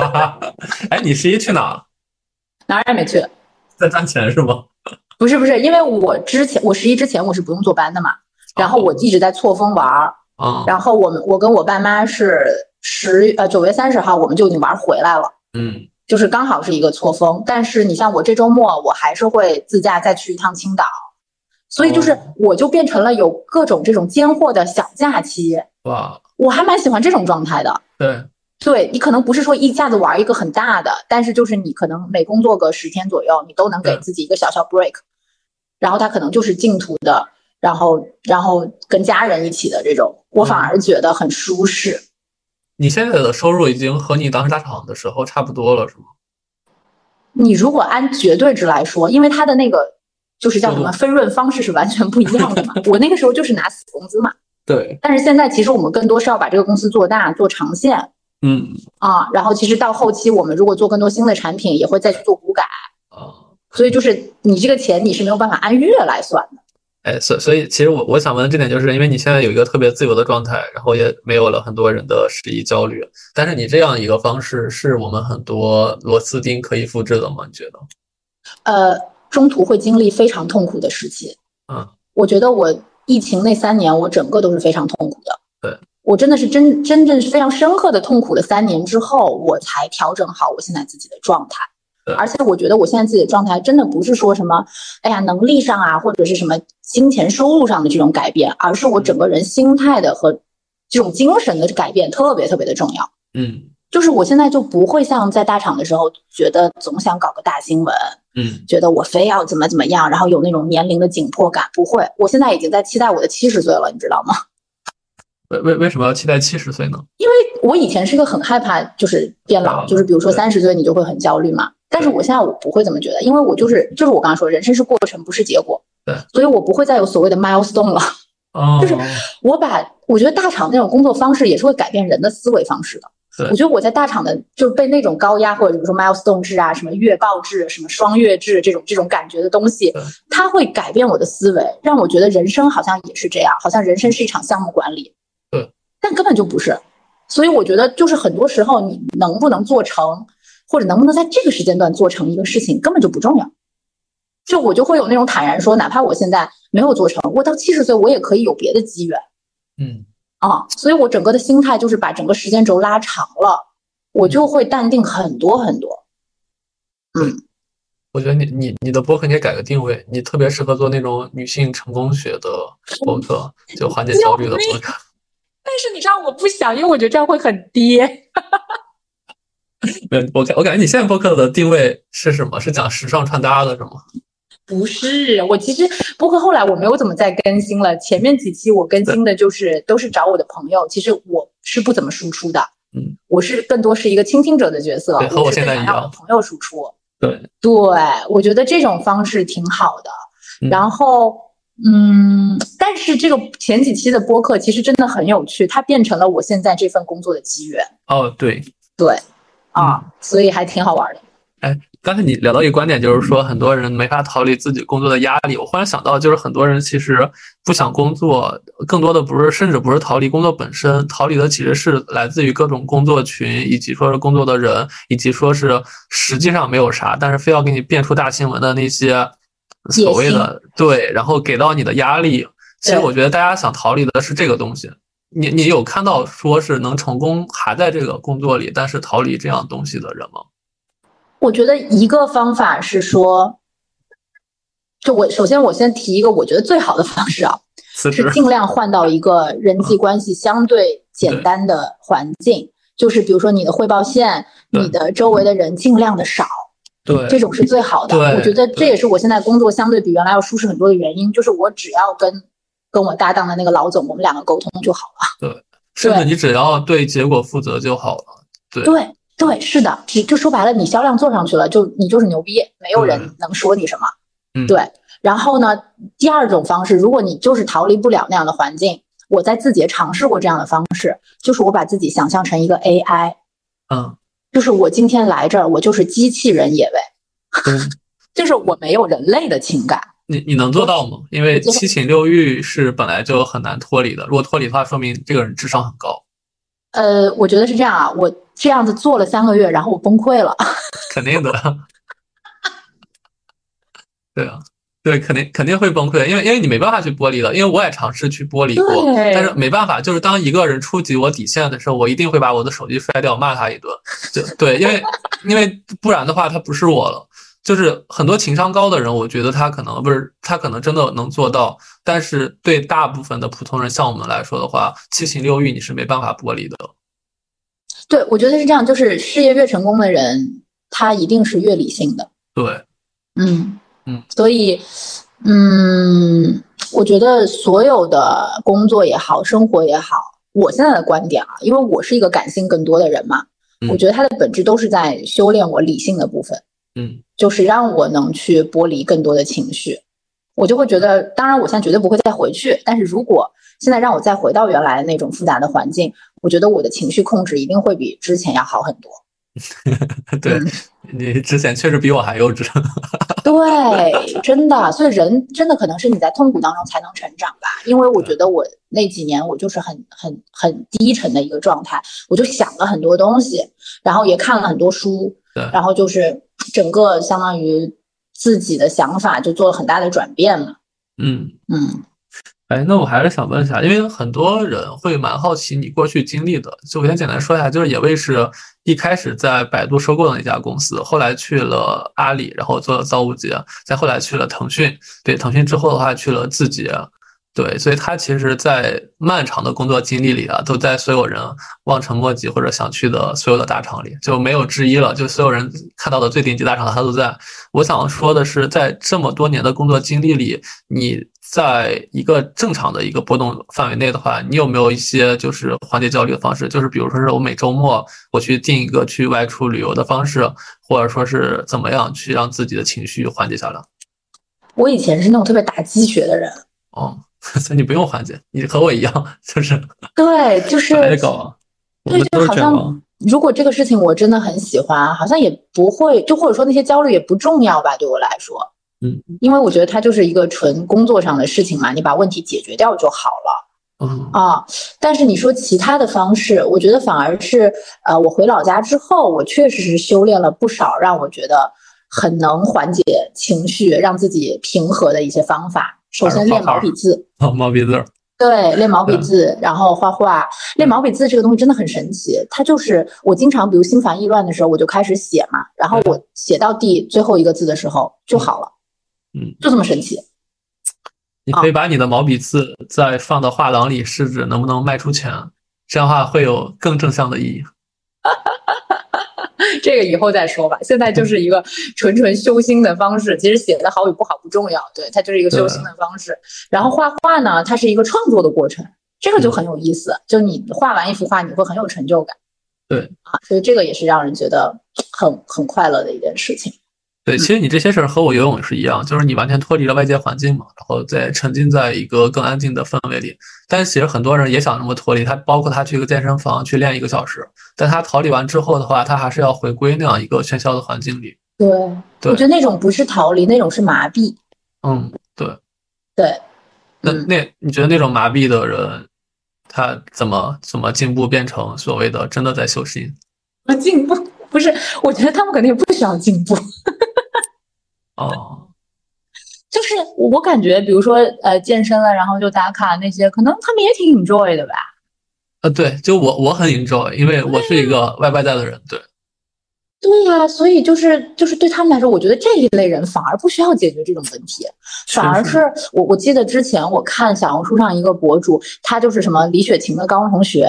哎，你十一去哪了？哪儿也没去。在赚钱是吗？不是不是，因为我之前我十一之前我是不用坐班的嘛，然后我一直在错峰玩儿，啊，然后我们我跟我爸妈是十呃九月三十号我们就已经玩回来了。嗯就是刚好是一个错峰。但是你像我这周末，我还是会自驾再去一趟青岛，所以就是哦我就变成了有各种这种间货的小假期，哇，我还蛮喜欢这种状态的。对，对你可能不是说一下子玩一个很大的，但是就是你可能每工作个十天左右，你都能给自己一个小小 break，然后它可能就是净土的，然后然后跟家人一起的这种，我反而觉得很舒适。你现在的收入已经和你当时大厂的时候差不多了，是吗？你如果按绝对值来说，因为它的那个就是叫什么分润方式是完全不一样的嘛。我那个时候就是拿死工资嘛，对，但是现在其实我们更多是要把这个公司做大、做长线嗯啊。然后其实到后期我们如果做更多新的产品，也会再去做股改。啊，所以就是你这个钱你是没有办法按月来算的。哎，所所以其实我我想问的这点，就是因为你现在有一个特别自由的状态，然后也没有了很多人的十一焦虑，但是你这样一个方式是我们很多螺丝钉可以复制的吗？你觉得？呃，中途会经历非常痛苦的时期。嗯，我觉得我疫情那三年，我整个都是非常痛苦的。对，我真的是真真正是非常深刻的痛苦了三年之后，我才调整好我现在自己的状态对。而且我觉得我现在自己的状态真的不是说什么，哎呀，能力上啊，或者是什么金钱收入上的这种改变，而是我整个人心态的和这种精神的改变特别特别的重要。嗯就是我现在就不会像在大厂的时候，觉得总想搞个大新闻，嗯觉得我非要怎么怎么样，然后有那种年龄的紧迫感。不会，我现在已经在期待我的七十岁了，你知道吗？为为为什么要期待七十岁呢？因为我以前是一个很害怕就是变老，啊就是比如说对三十岁你就会很焦虑嘛。但是我现在我不会这么觉得，因为我就是就是我刚刚说，人生是过程，不是结果。对，所以我不会再有所谓的 milestone 了。哦，就是我把我觉得大厂那种工作方式也是会改变人的思维方式的。对我觉得我在大厂的就是被那种高压或者比如说 milestone 制啊、什么月报制、什么双月制这种这种感觉的东西，它会改变我的思维，让我觉得人生好像也是这样，好像人生是一场项目管理。对，但根本就不是。所以我觉得就是很多时候你能不能做成，或者能不能在这个时间段做成一个事情，根本就不重要。就我就会有那种坦然说，哪怕我现在没有做成，我到七十岁我也可以有别的机缘。嗯啊，所以我整个的心态就是把整个时间轴拉长了，我就会淡定很多很多。嗯我觉得你你你的播客你也改个定位，你特别适合做那种女性成功学的播客，就缓解焦虑的播客。但是你知道我不想，因为我觉得这样会很跌。没有，我感我感觉你现在播客的定位是什么？是讲时尚穿搭的，是吗？不是，我其实播客后来我没有怎么再更新了。前面几期我更新的就是都是找我的朋友，其实我是不怎么输出的。嗯，我是更多是一个倾听者的角色，和我现在一样。朋友输出，对对，我觉得这种方式挺好的。然后，嗯，但是这个前几期的播客其实真的很有趣，它变成了我现在这份工作的机缘。哦，对对，啊，所以还挺好玩的。哎。刚才你聊到一个观点，就是说很多人没法逃离自己工作的压力。我忽然想到，就是很多人其实不想工作，更多的不是，甚至不是逃离工作本身，逃离的其实是来自于各种工作群，以及说是工作的人，以及说是实际上没有啥，但是非要给你变出大新闻的那些所谓的对，然后给到你的压力。其实我觉得大家想逃离的是这个东西。你你有看到说是能成功还在这个工作里，但是逃离这样东西的人吗？我觉得一个方法是说，就我首先我先提一个我觉得最好的方式啊，是 尽量换到一个人际关系相对简单的环境，就是比如说你的汇报线，你的周围的人尽量的少，对，这种是最好的。我觉得这也是我现在工作相对比原来要舒适很多的原因，就是我只要跟跟我搭档的那个老总，我们两个沟通就好了。对，甚至你只要对结果负责就好了。对。对。对，是的，你就说白了，你销量做上去了，就你就是牛逼，没有人能说你什么。嗯，对。然后呢，第二种方式，如果你就是逃离不了那样的环境，我在字节尝试过这样的方式，就是我把自己想象成一个 AI，嗯，就是我今天来这儿，我就是机器人野味，嗯，就是我没有人类的情感。你你能做到吗？因为七情六欲是本来就很难脱离的，如果脱离的话，说明这个人智商很高。呃，我觉得是这样啊，我这样子做了三个月，然后我崩溃了。肯定的，对啊，对，肯定肯定会崩溃，因为因为你没办法去剥离的，因为我也尝试去剥离过，但是没办法，就是当一个人触及我底线的时候，我一定会把我的手机摔掉，骂他一顿。就对，因为因为不然的话，他不是我了。就是很多情商高的人，我觉得他可能不是他可能真的能做到，但是对大部分的普通人，像我们来说的话，七情六欲你是没办法剥离的。对，我觉得是这样，就是事业越成功的人，他一定是越理性的。对，嗯嗯，所以，嗯，我觉得所有的工作也好，生活也好，我现在的观点啊，因为我是一个感性更多的人嘛，我觉得它的本质都是在修炼我理性的部分。嗯。就是让我能去剥离更多的情绪，我就会觉得，当然我现在绝对不会再回去。但是如果现在让我再回到原来的那种复杂的环境，我觉得我的情绪控制一定会比之前要好很多。对你之前确实比我还幼稚。对，真的，所以人真的可能是你在痛苦当中才能成长吧。因为我觉得我那几年我就是很很很低沉的一个状态，我就想了很多东西，然后也看了很多书，然后就是。整个相当于自己的想法就做了很大的转变嘛。嗯嗯，哎，那我还是想问一下，因为很多人会蛮好奇你过去经历的，就我先简单说一下，就是野味是一开始在百度收购的那家公司，后来去了阿里，然后做了造物节，再后来去了腾讯，对，腾讯之后的话去了字节。对，所以他其实，在漫长的工作经历里啊，都在所有人望尘莫及或者想去的所有的大厂里，就没有之一了。就所有人看到的最顶级大厂，他都在。我想说的是，在这么多年的工作经历里，你在一个正常的一个波动范围内的话，你有没有一些就是缓解焦虑的方式？就是比如说是我每周末我去定一个去外出旅游的方式，或者说是怎么样去让自己的情绪缓解下来？我以前是那种特别打鸡血的人。哦。所以你不用缓解，你和我一样，就是对，就是白搞，对，就好像如果这个事情我真的很喜欢，好像也不会，就或者说那些焦虑也不重要吧，对我来说，嗯，因为我觉得它就是一个纯工作上的事情嘛，你把问题解决掉就好了，嗯啊，但是你说其他的方式，我觉得反而是，呃，我回老家之后，我确实是修炼了不少，让我觉得很能缓解情绪，让自己平和的一些方法。首先练毛笔字，毛笔字，对，练毛笔字，然后画画。练毛笔字这个东西真的很神奇，它就是我经常，比如心烦意乱的时候，我就开始写嘛，然后我写到第最后一个字的时候就好了，嗯，就这么神奇。你可以把你的毛笔字再放到画廊里试试能不能卖出钱，这样的话会有更正向的意义。这个以后再说吧。现在就是一个纯纯修心的方式，其实写的好与不好不重要，对，它就是一个修心的方式。然后画画呢，它是一个创作的过程，这个就很有意思。就你画完一幅画，你会很有成就感。对啊，所以这个也是让人觉得很很快乐的一件事情。对，其实你这些事儿和我游泳是一样，就是你完全脱离了外界环境嘛，然后再沉浸在一个更安静的氛围里。但其实很多人也想那么脱离，他包括他去一个健身房去练一个小时，但他逃离完之后的话，他还是要回归那样一个喧嚣的环境里。对，我觉得那种不是逃离，那种是麻痹。嗯，对，对。那那你觉得那种麻痹的人，他怎么怎么进步变成所谓的真的在修心？进步不是，我觉得他们肯定不需要进步。哦，就是我感觉，比如说呃，健身了，然后就打卡那些，可能他们也挺 enjoy 的吧？呃，对，就我我很 enjoy，因为我是一个外外在的人，对。对呀，所以就是就是对他们来说，我觉得这一类人反而不需要解决这种问题，反而是我我记得之前我看小红书上一个博主，他就是什么李雪琴的高中同学。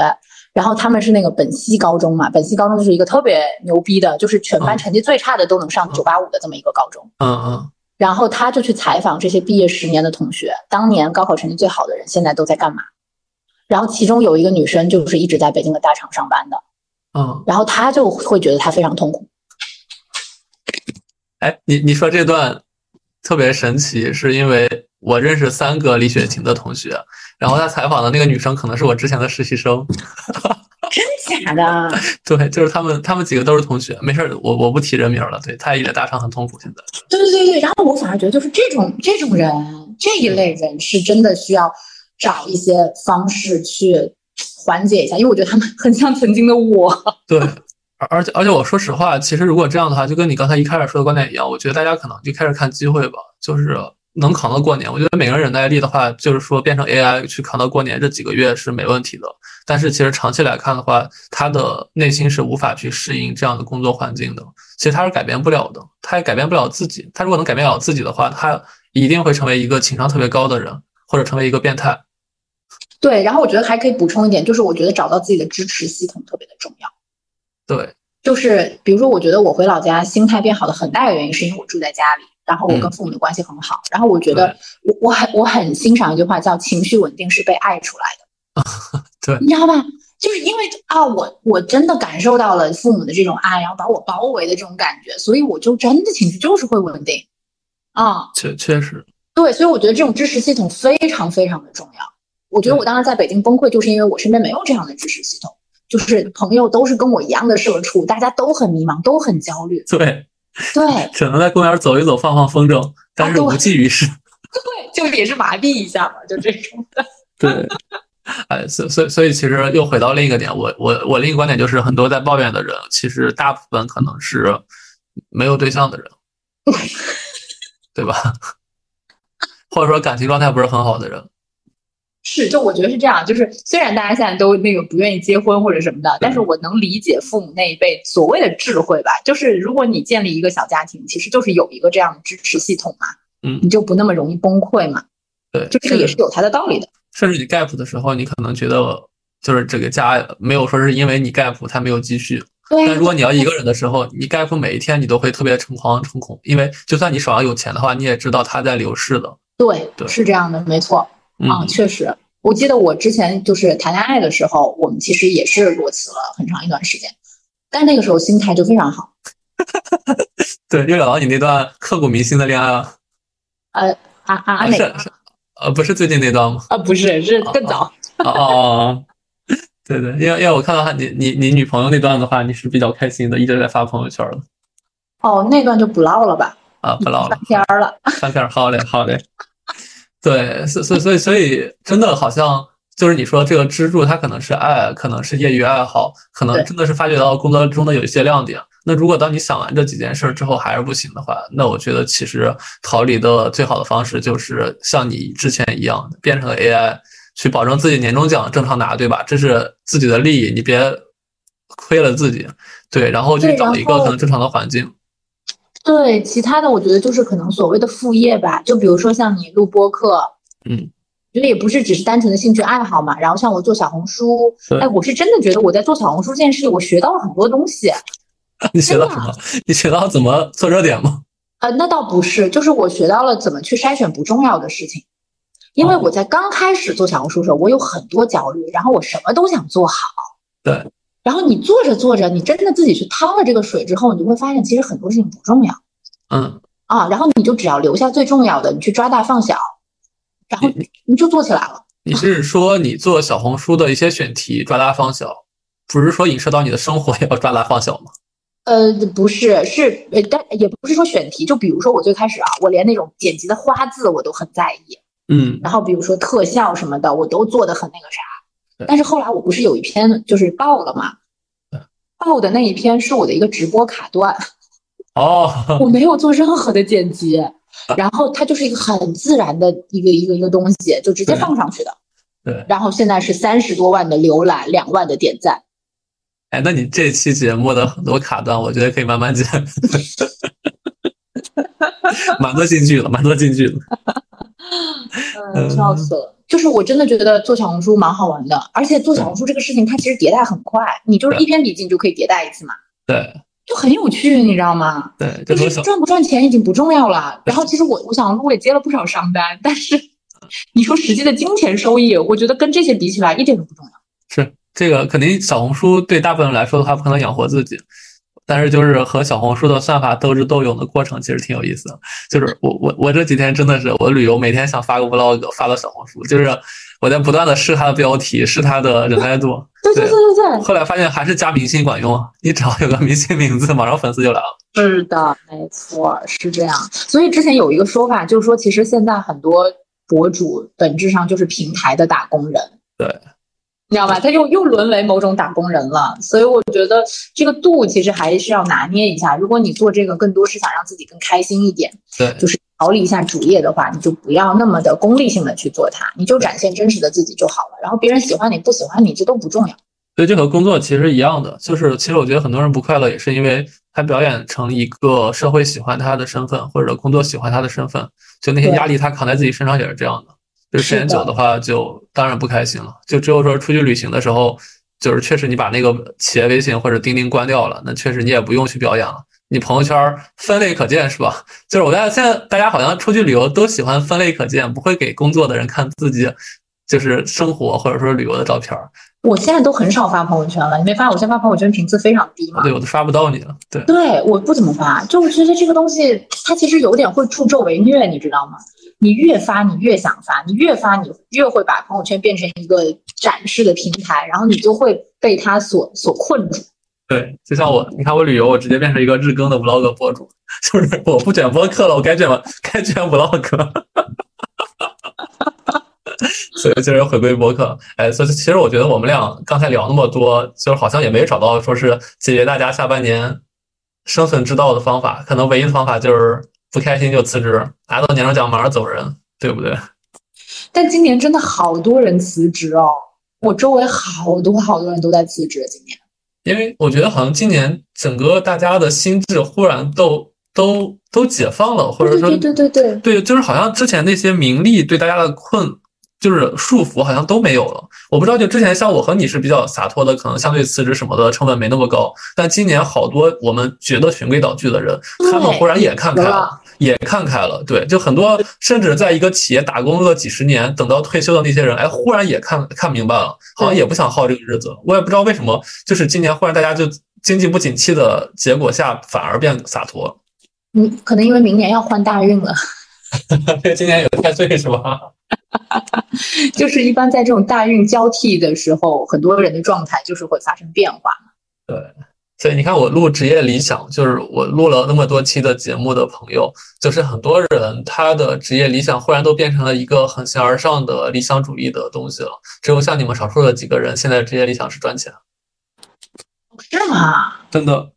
然后他们是那个本溪高中嘛，本溪高中就是一个特别牛逼的，就是全班成绩最差的都能上九八五的这么一个高中。嗯嗯。然后他就去采访这些毕业十年的同学，当年高考成绩最好的人现在都在干嘛？然后其中有一个女生就是一直在北京的大厂上班的。嗯。然后他就会觉得他非常痛苦。哎，你你说这段特别神奇，是因为我认识三个李雪琴的同学。然后他采访的那个女生可能是我之前的实习生，真假的？对，就是他们，他们几个都是同学。没事我我不提人名了。对他也在大厂很痛苦，现在。对对对对，然后我反而觉得，就是这种这种人，这一类人是真的需要找一些方式去缓解一下，因为我觉得他们很像曾经的我。对，而而且而且我说实话，其实如果这样的话，就跟你刚才一开始说的观点一样，我觉得大家可能就开始看机会吧，就是。能扛到过年，我觉得每个人忍耐力的话，就是说变成 AI 去扛到过年这几个月是没问题的。但是其实长期来看的话，他的内心是无法去适应这样的工作环境的。其实他是改变不了的，他也改变不了自己。他如果能改变了自己的话，他一定会成为一个情商特别高的人，或者成为一个变态。对，然后我觉得还可以补充一点，就是我觉得找到自己的支持系统特别的重要。对，就是比如说，我觉得我回老家心态变好的很大的原因，是因为我住在家里。然后我跟父母的关系很好，然后我觉得我我很我很欣赏一句话，叫情绪稳定是被爱出来的。对，你知道吧？就是因为啊，我我真的感受到了父母的这种爱，然后把我包围的这种感觉，所以我就真的情绪就是会稳定。啊，确确实。对，所以我觉得这种支持系统非常非常的重要。我觉得我当时在北京崩溃，就是因为我身边没有这样的支持系统，就是朋友都是跟我一样的社畜，大家都很迷茫，都很焦虑。对。对，只能在公园走一走，放放风筝，但是无济于事。对，就也是麻痹一下嘛，就这种的。对，哎，所所以所以，其实又回到另一个点，我我我另一个观点就是，很多在抱怨的人，其实大部分可能是没有对象的人，对吧？或者说感情状态不是很好的人。是，就我觉得是这样，就是虽然大家现在都那个不愿意结婚或者什么的，但是我能理解父母那一辈所谓的智慧吧。就是如果你建立一个小家庭，其实就是有一个这样的支持系统嘛，嗯，你就不那么容易崩溃嘛。对，就这个也是有它的道理的。甚至你 gap 的时候，你可能觉得就是这个家没有说是因为你 gap 它没有积蓄，但如果你要一个人的时候，你 gap 每一天你都会特别诚惶诚恐，因为就算你手上有钱的话，你也知道它在流逝的。对，对，是这样的，没错。啊，确实，我记得我之前就是谈恋爱的时候，我们其实也是裸辞了很长一段时间，但那个时候心态就非常好。对，又聊到你那段刻骨铭心的恋爱了。呃，啊啊，哪个？呃，不是最近那段吗？啊，不是，是更早。哦哦，对对，因为因为我看到你你你女朋友那段的话，你是比较开心的，一直在发朋友圈了。哦，那段就不唠了吧？啊，不唠了。翻篇了。翻篇，好嘞，好嘞。对，所所以所以所以，真的好像就是你说这个支柱，它可能是爱，可能是业余爱好，可能真的是发掘到工作中的有一些亮点。那如果当你想完这几件事之后还是不行的话，那我觉得其实逃离的最好的方式就是像你之前一样，变成 AI，去保证自己年终奖正常拿，对吧？这是自己的利益，你别亏了自己。对，然后去找一个可能正常的环境。对，其他的我觉得就是可能所谓的副业吧，就比如说像你录播课，嗯，觉得也不是只是单纯的兴趣爱好嘛。然后像我做小红书，哎，我是真的觉得我在做小红书这件事情，我学到了很多东西。你学到什么？你学到怎么做热点吗？呃，那倒不是，就是我学到了怎么去筛选不重要的事情。因为我在刚开始做小红书的时候，我有很多焦虑，然后我什么都想做好。对。然后你做着做着，你真的自己去趟了这个水之后，你就会发现其实很多事情不重要。嗯。啊，然后你就只要留下最重要的，你去抓大放小，然后你就做起来了。你是说你做小红书的一些选题抓大放小，不是说影射到你的生活也要抓大放小吗？呃，不是，是呃，但也不是说选题。就比如说我最开始啊，我连那种剪辑的花字我都很在意，嗯，然后比如说特效什么的，我都做的很那个啥。但是后来我不是有一篇就是爆了嘛，爆的那一篇是我的一个直播卡段，哦，我没有做任何的剪辑，然后它就是一个很自然的一个一个一个东西，就直接放上去的。对，然后现在是三十多万的浏览，两万的点赞。哎，那你这期节目的很多卡段，我觉得可以慢慢剪，蛮多金句了，蛮多金句了。嗯，笑死了。就是我真的觉得做小红书蛮好玩的，而且做小红书这个事情，它其实迭代很快，你就是一篇笔记你就可以迭代一次嘛。对，就很有趣，你知道吗？对，就是赚不赚钱已经不重要了。然后其实我我想我也接了不少商单，但是你说实际的金钱收益，我觉得跟这些比起来一点都不重要。是。这个肯定小红书对大部分人来说的话不可能养活自己，但是就是和小红书的算法斗智斗勇的过程其实挺有意思的。就是我我我这几天真的是我旅游每天想发个 vlog 发到小红书，就是我在不断的试它的标题，试它的忍耐度。对对对对对。后来发现还是加明星管用，你只要有个明星名字，马上粉丝就来了。是的，没错，是这样。所以之前有一个说法，就是说其实现在很多博主本质上就是平台的打工人。对。你知道吧？他又又沦为某种打工人了，所以我觉得这个度其实还是要拿捏一下。如果你做这个更多是想让自己更开心一点，对，就是逃离一下主业的话，你就不要那么的功利性的去做它，你就展现真实的自己就好了。然后别人喜欢你不喜欢你，这都不重要。所以，这和工作其实一样的，就是其实我觉得很多人不快乐也是因为他表演成一个社会喜欢他的身份，或者工作喜欢他的身份，就那些压力他扛在自己身上也是这样的。就时间久的话，就当然不开心了。就只有说出去旅行的时候，就是确实你把那个企业微信或者钉钉关掉了，那确实你也不用去表演了。你朋友圈分类可见是吧？就是我在现在大家好像出去旅游都喜欢分类可见，不会给工作的人看自己就是生活或者说旅游的照片。我现在都很少发朋友圈了，你没发现我现在发朋友圈频次非常低吗？对，我都刷不到你了。对，对，我不怎么发，就我觉得这个东西它其实有点会助纣为虐，你知道吗？你越发，你越想发，你越发，你越会把朋友圈变成一个展示的平台，然后你就会被它所所困住。对，就像我，你看我旅游，我直接变成一个日更的 vlog 博主，就是我不卷播客了，我该卷了，该卷 vlog。所以就是回归播客。哎，所以其实我觉得我们俩刚才聊那么多，就是好像也没找到说是解决大家下半年生存之道的方法，可能唯一的方法就是。不开心就辞职，拿到年终奖马上走人，对不对？但今年真的好多人辞职哦，我周围好多好多人都在辞职。今年，因为我觉得好像今年整个大家的心智忽然都都都解放了，或者说对对对对对，就是好像之前那些名利对大家的困。就是束缚好像都没有了，我不知道。就之前像我和你是比较洒脱的，可能相对辞职什么的成本没那么高。但今年好多我们觉得循规蹈矩的人，他们忽然也看开了，也看开了。对，就很多甚至在一个企业打工了几十年，等到退休的那些人，哎，忽然也看看明白了，好像也不想耗这个日子。我也不知道为什么，就是今年忽然大家就经济不景气的结果下，反而变洒脱。嗯，可能因为明年要换大运了。今年有太岁是吧？就是一般在这种大运交替的时候，很多人的状态就是会发生变化。对，所以你看，我录职业理想，就是我录了那么多期的节目的朋友，就是很多人他的职业理想忽然都变成了一个很形而上的理想主义的东西了。只有像你们少数的几个人，现在职业理想是赚钱。是吗？真的。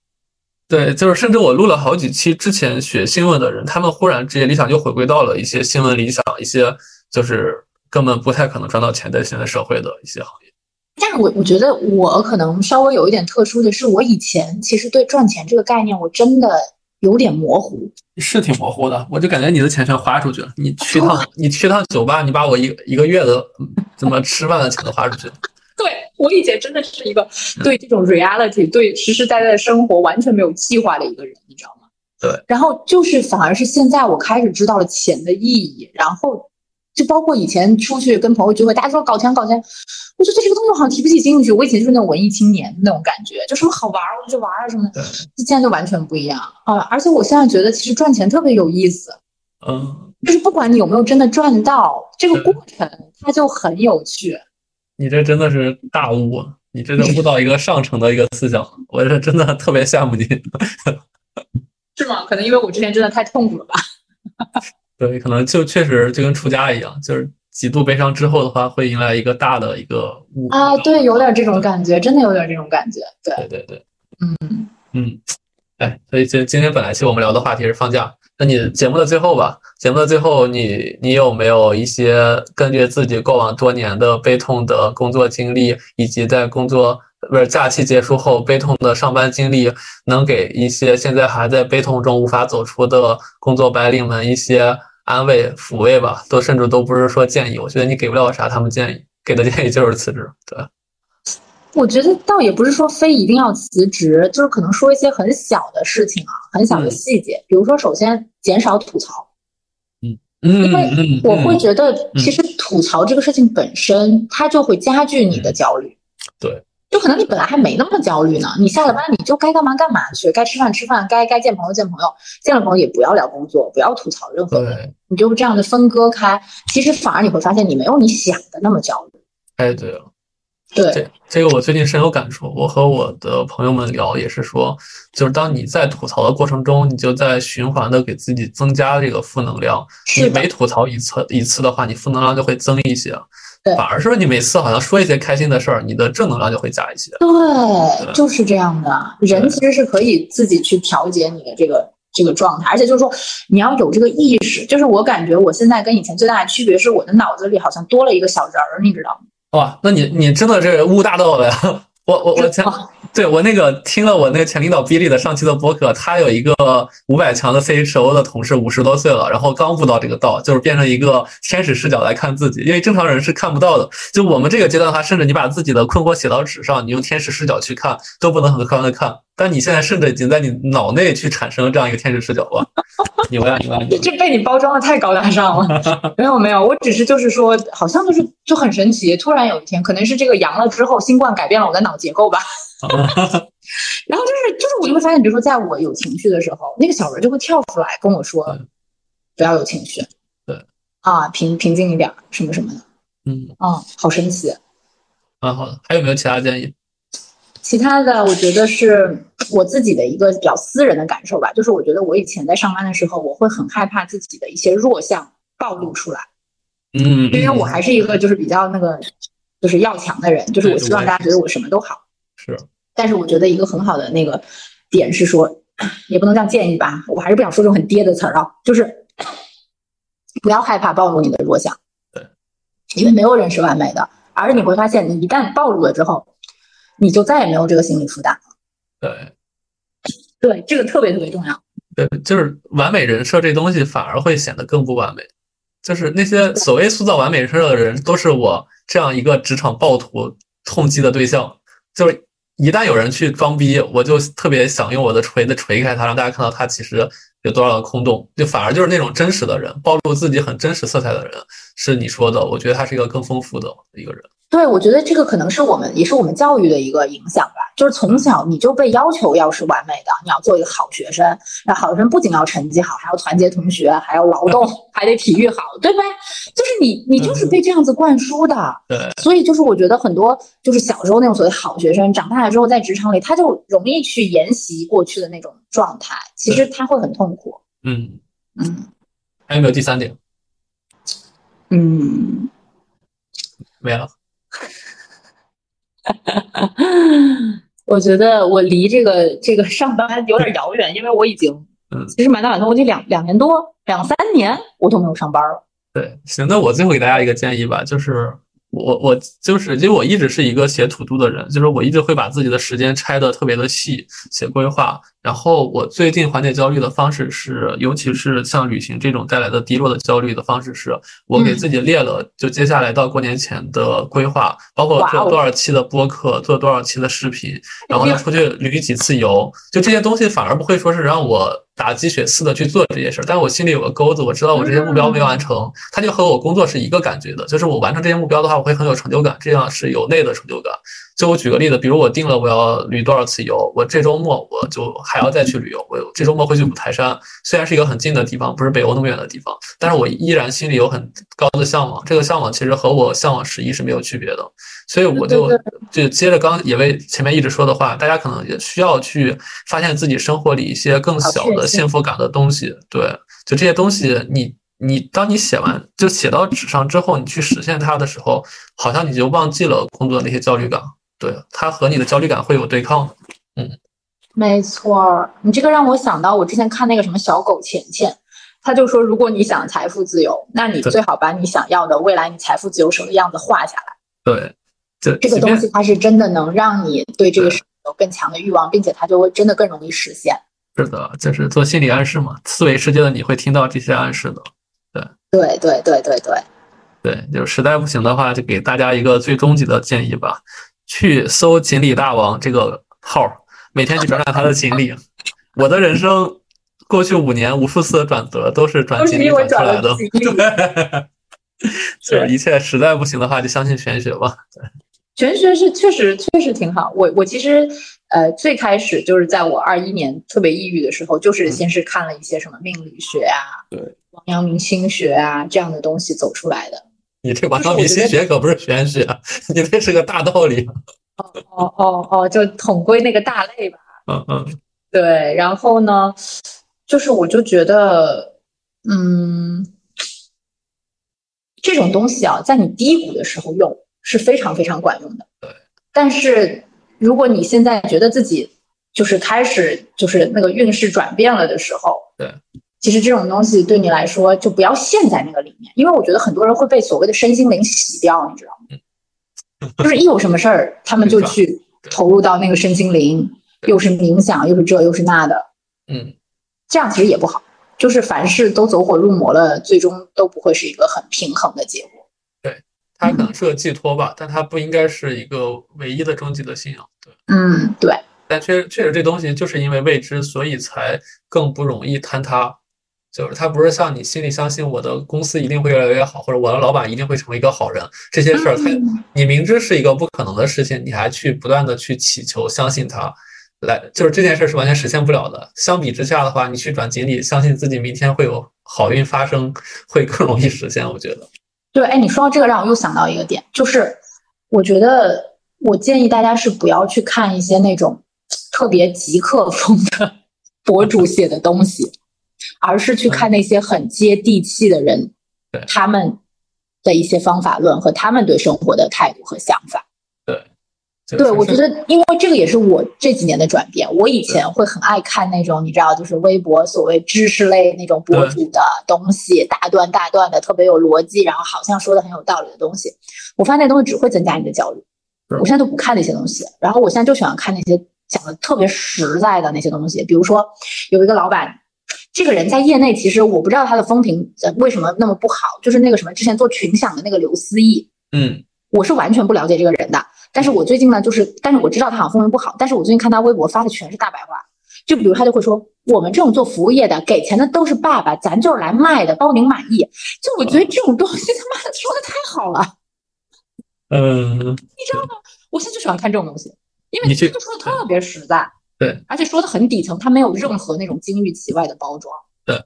对，就是甚至我录了好几期之前学新闻的人，他们忽然职业理想就回归到了一些新闻理想，一些就是根本不太可能赚到钱在现在社会的一些行业。但是我我觉得我可能稍微有一点特殊的是，我以前其实对赚钱这个概念我真的有点模糊，是挺模糊的。我就感觉你的钱全花出去了，你去趟你去趟酒吧，你把我一一个月的怎么吃饭的钱都花出去了。对我以前真的是一个对这种 reality、对实实在在的生活完全没有计划的一个人，你知道吗？对。然后就是反而是现在我开始知道了钱的意义，然后就包括以前出去跟朋友聚会，大家说搞钱搞钱，我觉得这个动作好像提不起兴趣。我以前就是那种文艺青年那种感觉，就什么好玩我就去玩啊什么的。现在就完全不一样啊！而且我现在觉得其实赚钱特别有意思。嗯。就是不管你有没有真的赚到，这个过程它就很有趣。你这真的是大悟，你真的悟到一个上乘的一个思想，我是真的特别羡慕你。是吗？可能因为我之前真的太痛苦了吧。对，可能就确实就跟出家一样，就是极度悲伤之后的话，会迎来一个大的一个悟啊。对，有点这种感觉，真的有点这种感觉。对，对对对，嗯嗯，哎，所以今今天本来其实我们聊的话题是放假。那你节目的最后吧，节目的最后，你你有没有一些根据自己过往多年的悲痛的工作经历，以及在工作不是假期结束后悲痛的上班经历，能给一些现在还在悲痛中无法走出的工作白领们一些安慰抚慰吧？都甚至都不是说建议，我觉得你给不了啥他们建议，给的建议就是辞职。对，我觉得倒也不是说非一定要辞职，就是可能说一些很小的事情啊，很小的细节，比如说首先。减少吐槽，嗯嗯，因为我会觉得，其实吐槽这个事情本身，它就会加剧你的焦虑。对，就可能你本来还没那么焦虑呢，你下了班你就该干嘛干嘛去，该吃饭吃饭，该该见朋友见朋友，见了朋友也不要聊工作，不要吐槽任何人，你就这样的分割开，其实反而你会发现你没有你想的那么焦虑。哎，对了。对，这这个我最近深有感触。我和我的朋友们聊，也是说，就是当你在吐槽的过程中，你就在循环的给自己增加这个负能量。你每吐槽一次一次的话，你负能量就会增一些。对，反而是你每次好像说一些开心的事儿，你的正能量就会加一些。对，就是这样的。人其实是可以自己去调节你的这个这个状态，而且就是说，你要有这个意识。就是我感觉我现在跟以前最大的区别是，我的脑子里好像多了一个小人儿，你知道吗？哇，那你你真的是悟大道了呀！我我我前对我那个听了我那个前领导比利的上期的播客，他有一个五百强的 CHO 的同事，五十多岁了，然后刚悟到这个道，就是变成一个天使视角来看自己，因为正常人是看不到的。就我们这个阶段的话，甚至你把自己的困惑写到纸上，你用天使视角去看，都不能很客观的看。但你现在甚至已经在你脑内去产生了这样一个天使视角了，牛呀牛呀！这被你包装的太高大上了。没有没有，我只是就是说，好像就是就很神奇。突然有一天，可能是这个阳了之后，新冠改变了我的脑结构吧。然后就是就是，我就会发现，比如说，在我有情绪的时候，那个小人就会跳出来跟我说：“不要有情绪。”对啊，平平静一点，什么什么的。嗯啊，好神奇。蛮好的，还有没有其他建议？其他的，我觉得是我自己的一个比较私人的感受吧，就是我觉得我以前在上班的时候，我会很害怕自己的一些弱项暴露出来，嗯，因为我还是一个就是比较那个就是要强的人，就是我希望大家觉得我什么都好，是。但是我觉得一个很好的那个点是说，也不能这样建议吧，我还是不想说这种很爹的词儿啊，就是不要害怕暴露你的弱项，对，因为没有人是完美的，而你会发现，你一旦暴露了之后。你就再也没有这个心理负担了。对，对，这个特别特别重要。对，就是完美人设这东西反而会显得更不完美。就是那些所谓塑造完美人设的人，都是我这样一个职场暴徒痛击的对象。就是一旦有人去装逼，我就特别想用我的锤子锤开他，让大家看到他其实有多少的空洞。就反而就是那种真实的人，暴露自己很真实色彩的人，是你说的。我觉得他是一个更丰富的一个人。对，我觉得这个可能是我们也是我们教育的一个影响吧。就是从小你就被要求要是完美的，你要做一个好学生。那好学生不仅要成绩好，还要团结同学，还要劳动，还得体育好，对吧？就是你，你就是被这样子灌输的。对。所以就是我觉得很多就是小时候那种所谓好学生，长大了之后在职场里，他就容易去沿袭过去的那种状态，其实他会很痛苦。嗯嗯。还有没有第三点？嗯，没了。我觉得我离这个这个上班有点遥远，因为我已经，嗯，其实满打满算，我得两两年多、两三年，我都没有上班了。对，行，那我最后给大家一个建议吧，就是我我就是因为我一直是一个写土度的人，就是我一直会把自己的时间拆的特别的细，写规划。然后我最近缓解焦虑的方式是，尤其是像旅行这种带来的低落的焦虑的方式是，我给自己列了就接下来到过年前的规划，包括做多少期的播客，做多少期的视频，然后要出去旅几次游，就这些东西反而不会说是让我打鸡血似的去做这些事儿，但是我心里有个钩子，我知道我这些目标没完成，它就和我工作是一个感觉的，就是我完成这些目标的话，我会很有成就感，这样是有内的成就感。就我举个例子，比如我定了我要旅多少次游，我这周末我就还要再去旅游。我这周末会去五台山，虽然是一个很近的地方，不是北欧那么远的地方，但是我依然心里有很高的向往。这个向往其实和我向往十一是没有区别的，所以我就就接着刚也为前面一直说的话，大家可能也需要去发现自己生活里一些更小的幸福感的东西。对，就这些东西，你你当你写完就写到纸上之后，你去实现它的时候，好像你就忘记了工作的那些焦虑感。对，它和你的焦虑感会有对抗。嗯，没错，你这个让我想到我之前看那个什么小狗钱钱，他就说，如果你想财富自由，那你最好把你想要的未来你财富自由时候的样子画下来。对，这这个东西它是真的能让你对这个事有更强的欲望，并且它就会真的更容易实现。是的，就是做心理暗示嘛，思维世界的你会听到这些暗示的。对，对对对对对，对，就实在不行的话，就给大家一个最终极的建议吧。去搜“锦鲤大王”这个号，每天去转转他的锦鲤。我的人生过去五年无数次的转折都是转锦鲤转出来的。对，就是一切实在不行的话，就相信玄学吧。玄学是确实确实挺好。我我其实呃最开始就是在我二一年特别抑郁的时候，就是先是看了一些什么命理学啊，对，王阳明心学啊这样的东西走出来的。你这王阳明心学可不是玄学，你这是个大道理。哦哦哦哦，就统归那个大类吧。嗯嗯，对。然后呢，就是我就觉得，嗯，这种东西啊，在你低谷的时候用是非常非常管用的。对。但是如果你现在觉得自己就是开始就是那个运势转变了的时候，对。其实这种东西对你来说，就不要陷在那个里面，因为我觉得很多人会被所谓的身心灵洗掉，你知道吗？就是一有什么事儿，他们就去 投入到那个身心灵，又是冥想，又是这又是那的，嗯，这样其实也不好。就是凡事都走火入魔了，最终都不会是一个很平衡的结果。对，它可能是个寄托吧，但它不应该是一个唯一的终极的信仰。对，嗯，对。但确确实这东西就是因为未知，所以才更不容易坍塌。就是它不是像你心里相信我的公司一定会越来越好，或者我的老板一定会成为一个好人，这些事儿，他你明知是一个不可能的事情，你还去不断的去祈求相信他，来就是这件事是完全实现不了的。相比之下的话，你去转锦鲤，相信自己明天会有好运发生，会更容易实现。我觉得，对，哎，你说到这个，让我又想到一个点，就是我觉得我建议大家是不要去看一些那种特别极客风的 博主写的东西。而是去看那些很接地气的人，他们的一些方法论和他们对生活的态度和想法。对，我觉得，因为这个也是我这几年的转变。我以前会很爱看那种你知道，就是微博所谓知识类那种博主的东西，大段大段的，特别有逻辑，然后好像说的很有道理的东西。我发现那东西只会增加你的焦虑。我现在都不看那些东西，然后我现在就喜欢看那些讲的特别实在的那些东西。比如说，有一个老板。这个人在业内，其实我不知道他的风评为什么那么不好。就是那个什么，之前做群享的那个刘思义，嗯，我是完全不了解这个人的。但是我最近呢，就是，但是我知道他好像风评不好。但是我最近看他微博发的全是大白话，就比如他就会说，我们这种做服务业的，给钱的都是爸爸，咱就是来卖的，包您满意。就我觉得这种东西他妈的说的太好了，嗯，你知道吗？我现在就喜欢看这种东西，因为他说的特别实在。对，而且说的很底层，他没有任何那种金玉其外的包装。对，嗯，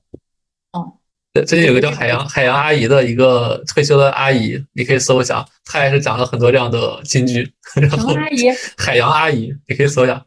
对，最近有个叫海洋海洋阿姨的一个退休的阿姨，你可以搜一下，她也是讲了很多这样的金句。然后阿姨？海洋阿姨，你可以搜一下。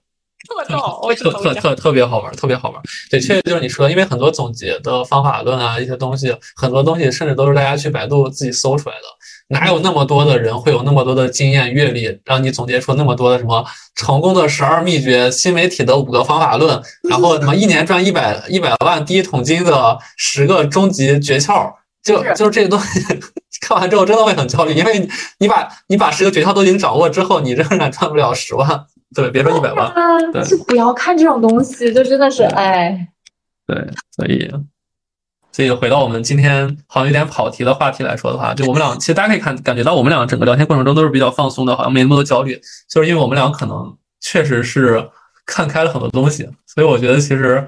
特逗，我特特特特别好玩，特别好玩。对，确实就是你说的，因为很多总结的方法论啊，一些东西，很多东西甚至都是大家去百度自己搜出来的。哪有那么多的人会有那么多的经验阅历，让你总结出那么多的什么成功的十二秘诀、新媒体的五个方法论，然后什么一年赚一百一百万第一桶金的十个终极诀窍？就就是这个东西，看完之后真的会很焦虑，因为你你把你把十个诀窍都已经掌握之后，你仍然赚不了十万，对，别说一百万，对，就不要看这种东西，就真的是哎，对，所以。所以回到我们今天好像有点跑题的话题来说的话，就我们俩其实大家可以看感觉到我们俩整个聊天过程中都是比较放松的，好像没那么多焦虑，就是因为我们俩可能确实是看开了很多东西，所以我觉得其实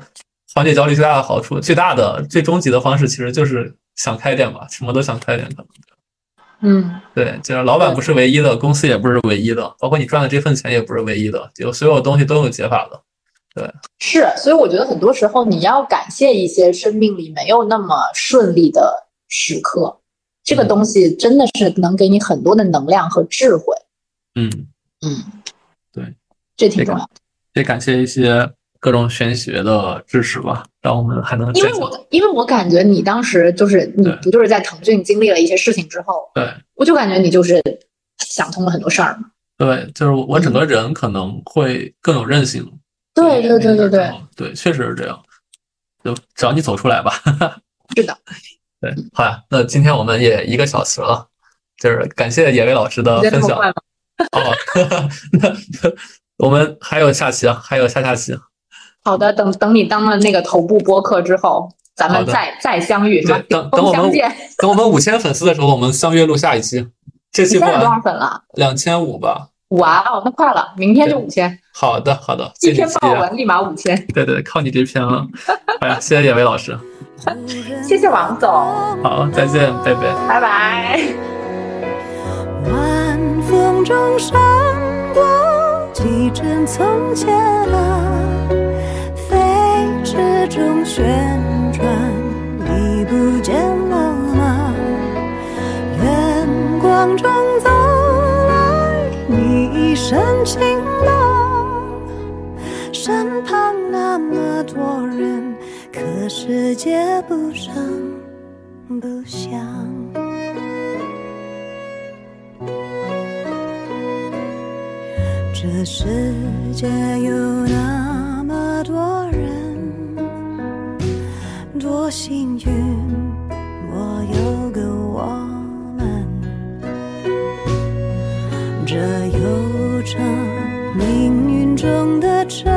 缓解焦虑最大的好处、最大的最终极的方式，其实就是想开点吧，什么都想开点可能。嗯，对，就是老板不是唯一的，公司也不是唯一的，包括你赚的这份钱也不是唯一的，就所有东西都有解法的。对，是，所以我觉得很多时候你要感谢一些生命里没有那么顺利的时刻，这个东西真的是能给你很多的能量和智慧。嗯嗯，对，这挺重要。的。也感谢一些各种玄学的知识吧，让我们还能。因为我因为我感觉你当时就是你不就是在腾讯经历了一些事情之后，对，我就感觉你就是想通了很多事儿嘛。对，就是我整个人可能会更有韧性。对对对对对，对，确实是这样。就只要你走出来吧。是的。对，好呀，那今天我们也一个小时了，就是感谢野薇老师的分享。哦，那我们还有下期啊，还有下下期。好的，等等你当了那个头部播客之后，咱们再再相遇。对，等等我们等我们五千粉丝的时候，我们相约录下一期。这期播多少粉了？两千五吧。哇哦，那快了，明天就五千。好的，好的，一篇报文立马五千。对对，靠你这篇了。好呀，谢谢野薇老师，谢谢王总。好，再见，拜拜，拜拜。晚风中闪过几帧从前啊，飞驰中旋转，你不见了吗？远光中走。深情了，身旁那么多人，可世界不声不响。这世界有那么多人，多幸运，我有个我们。这有。命运中的车，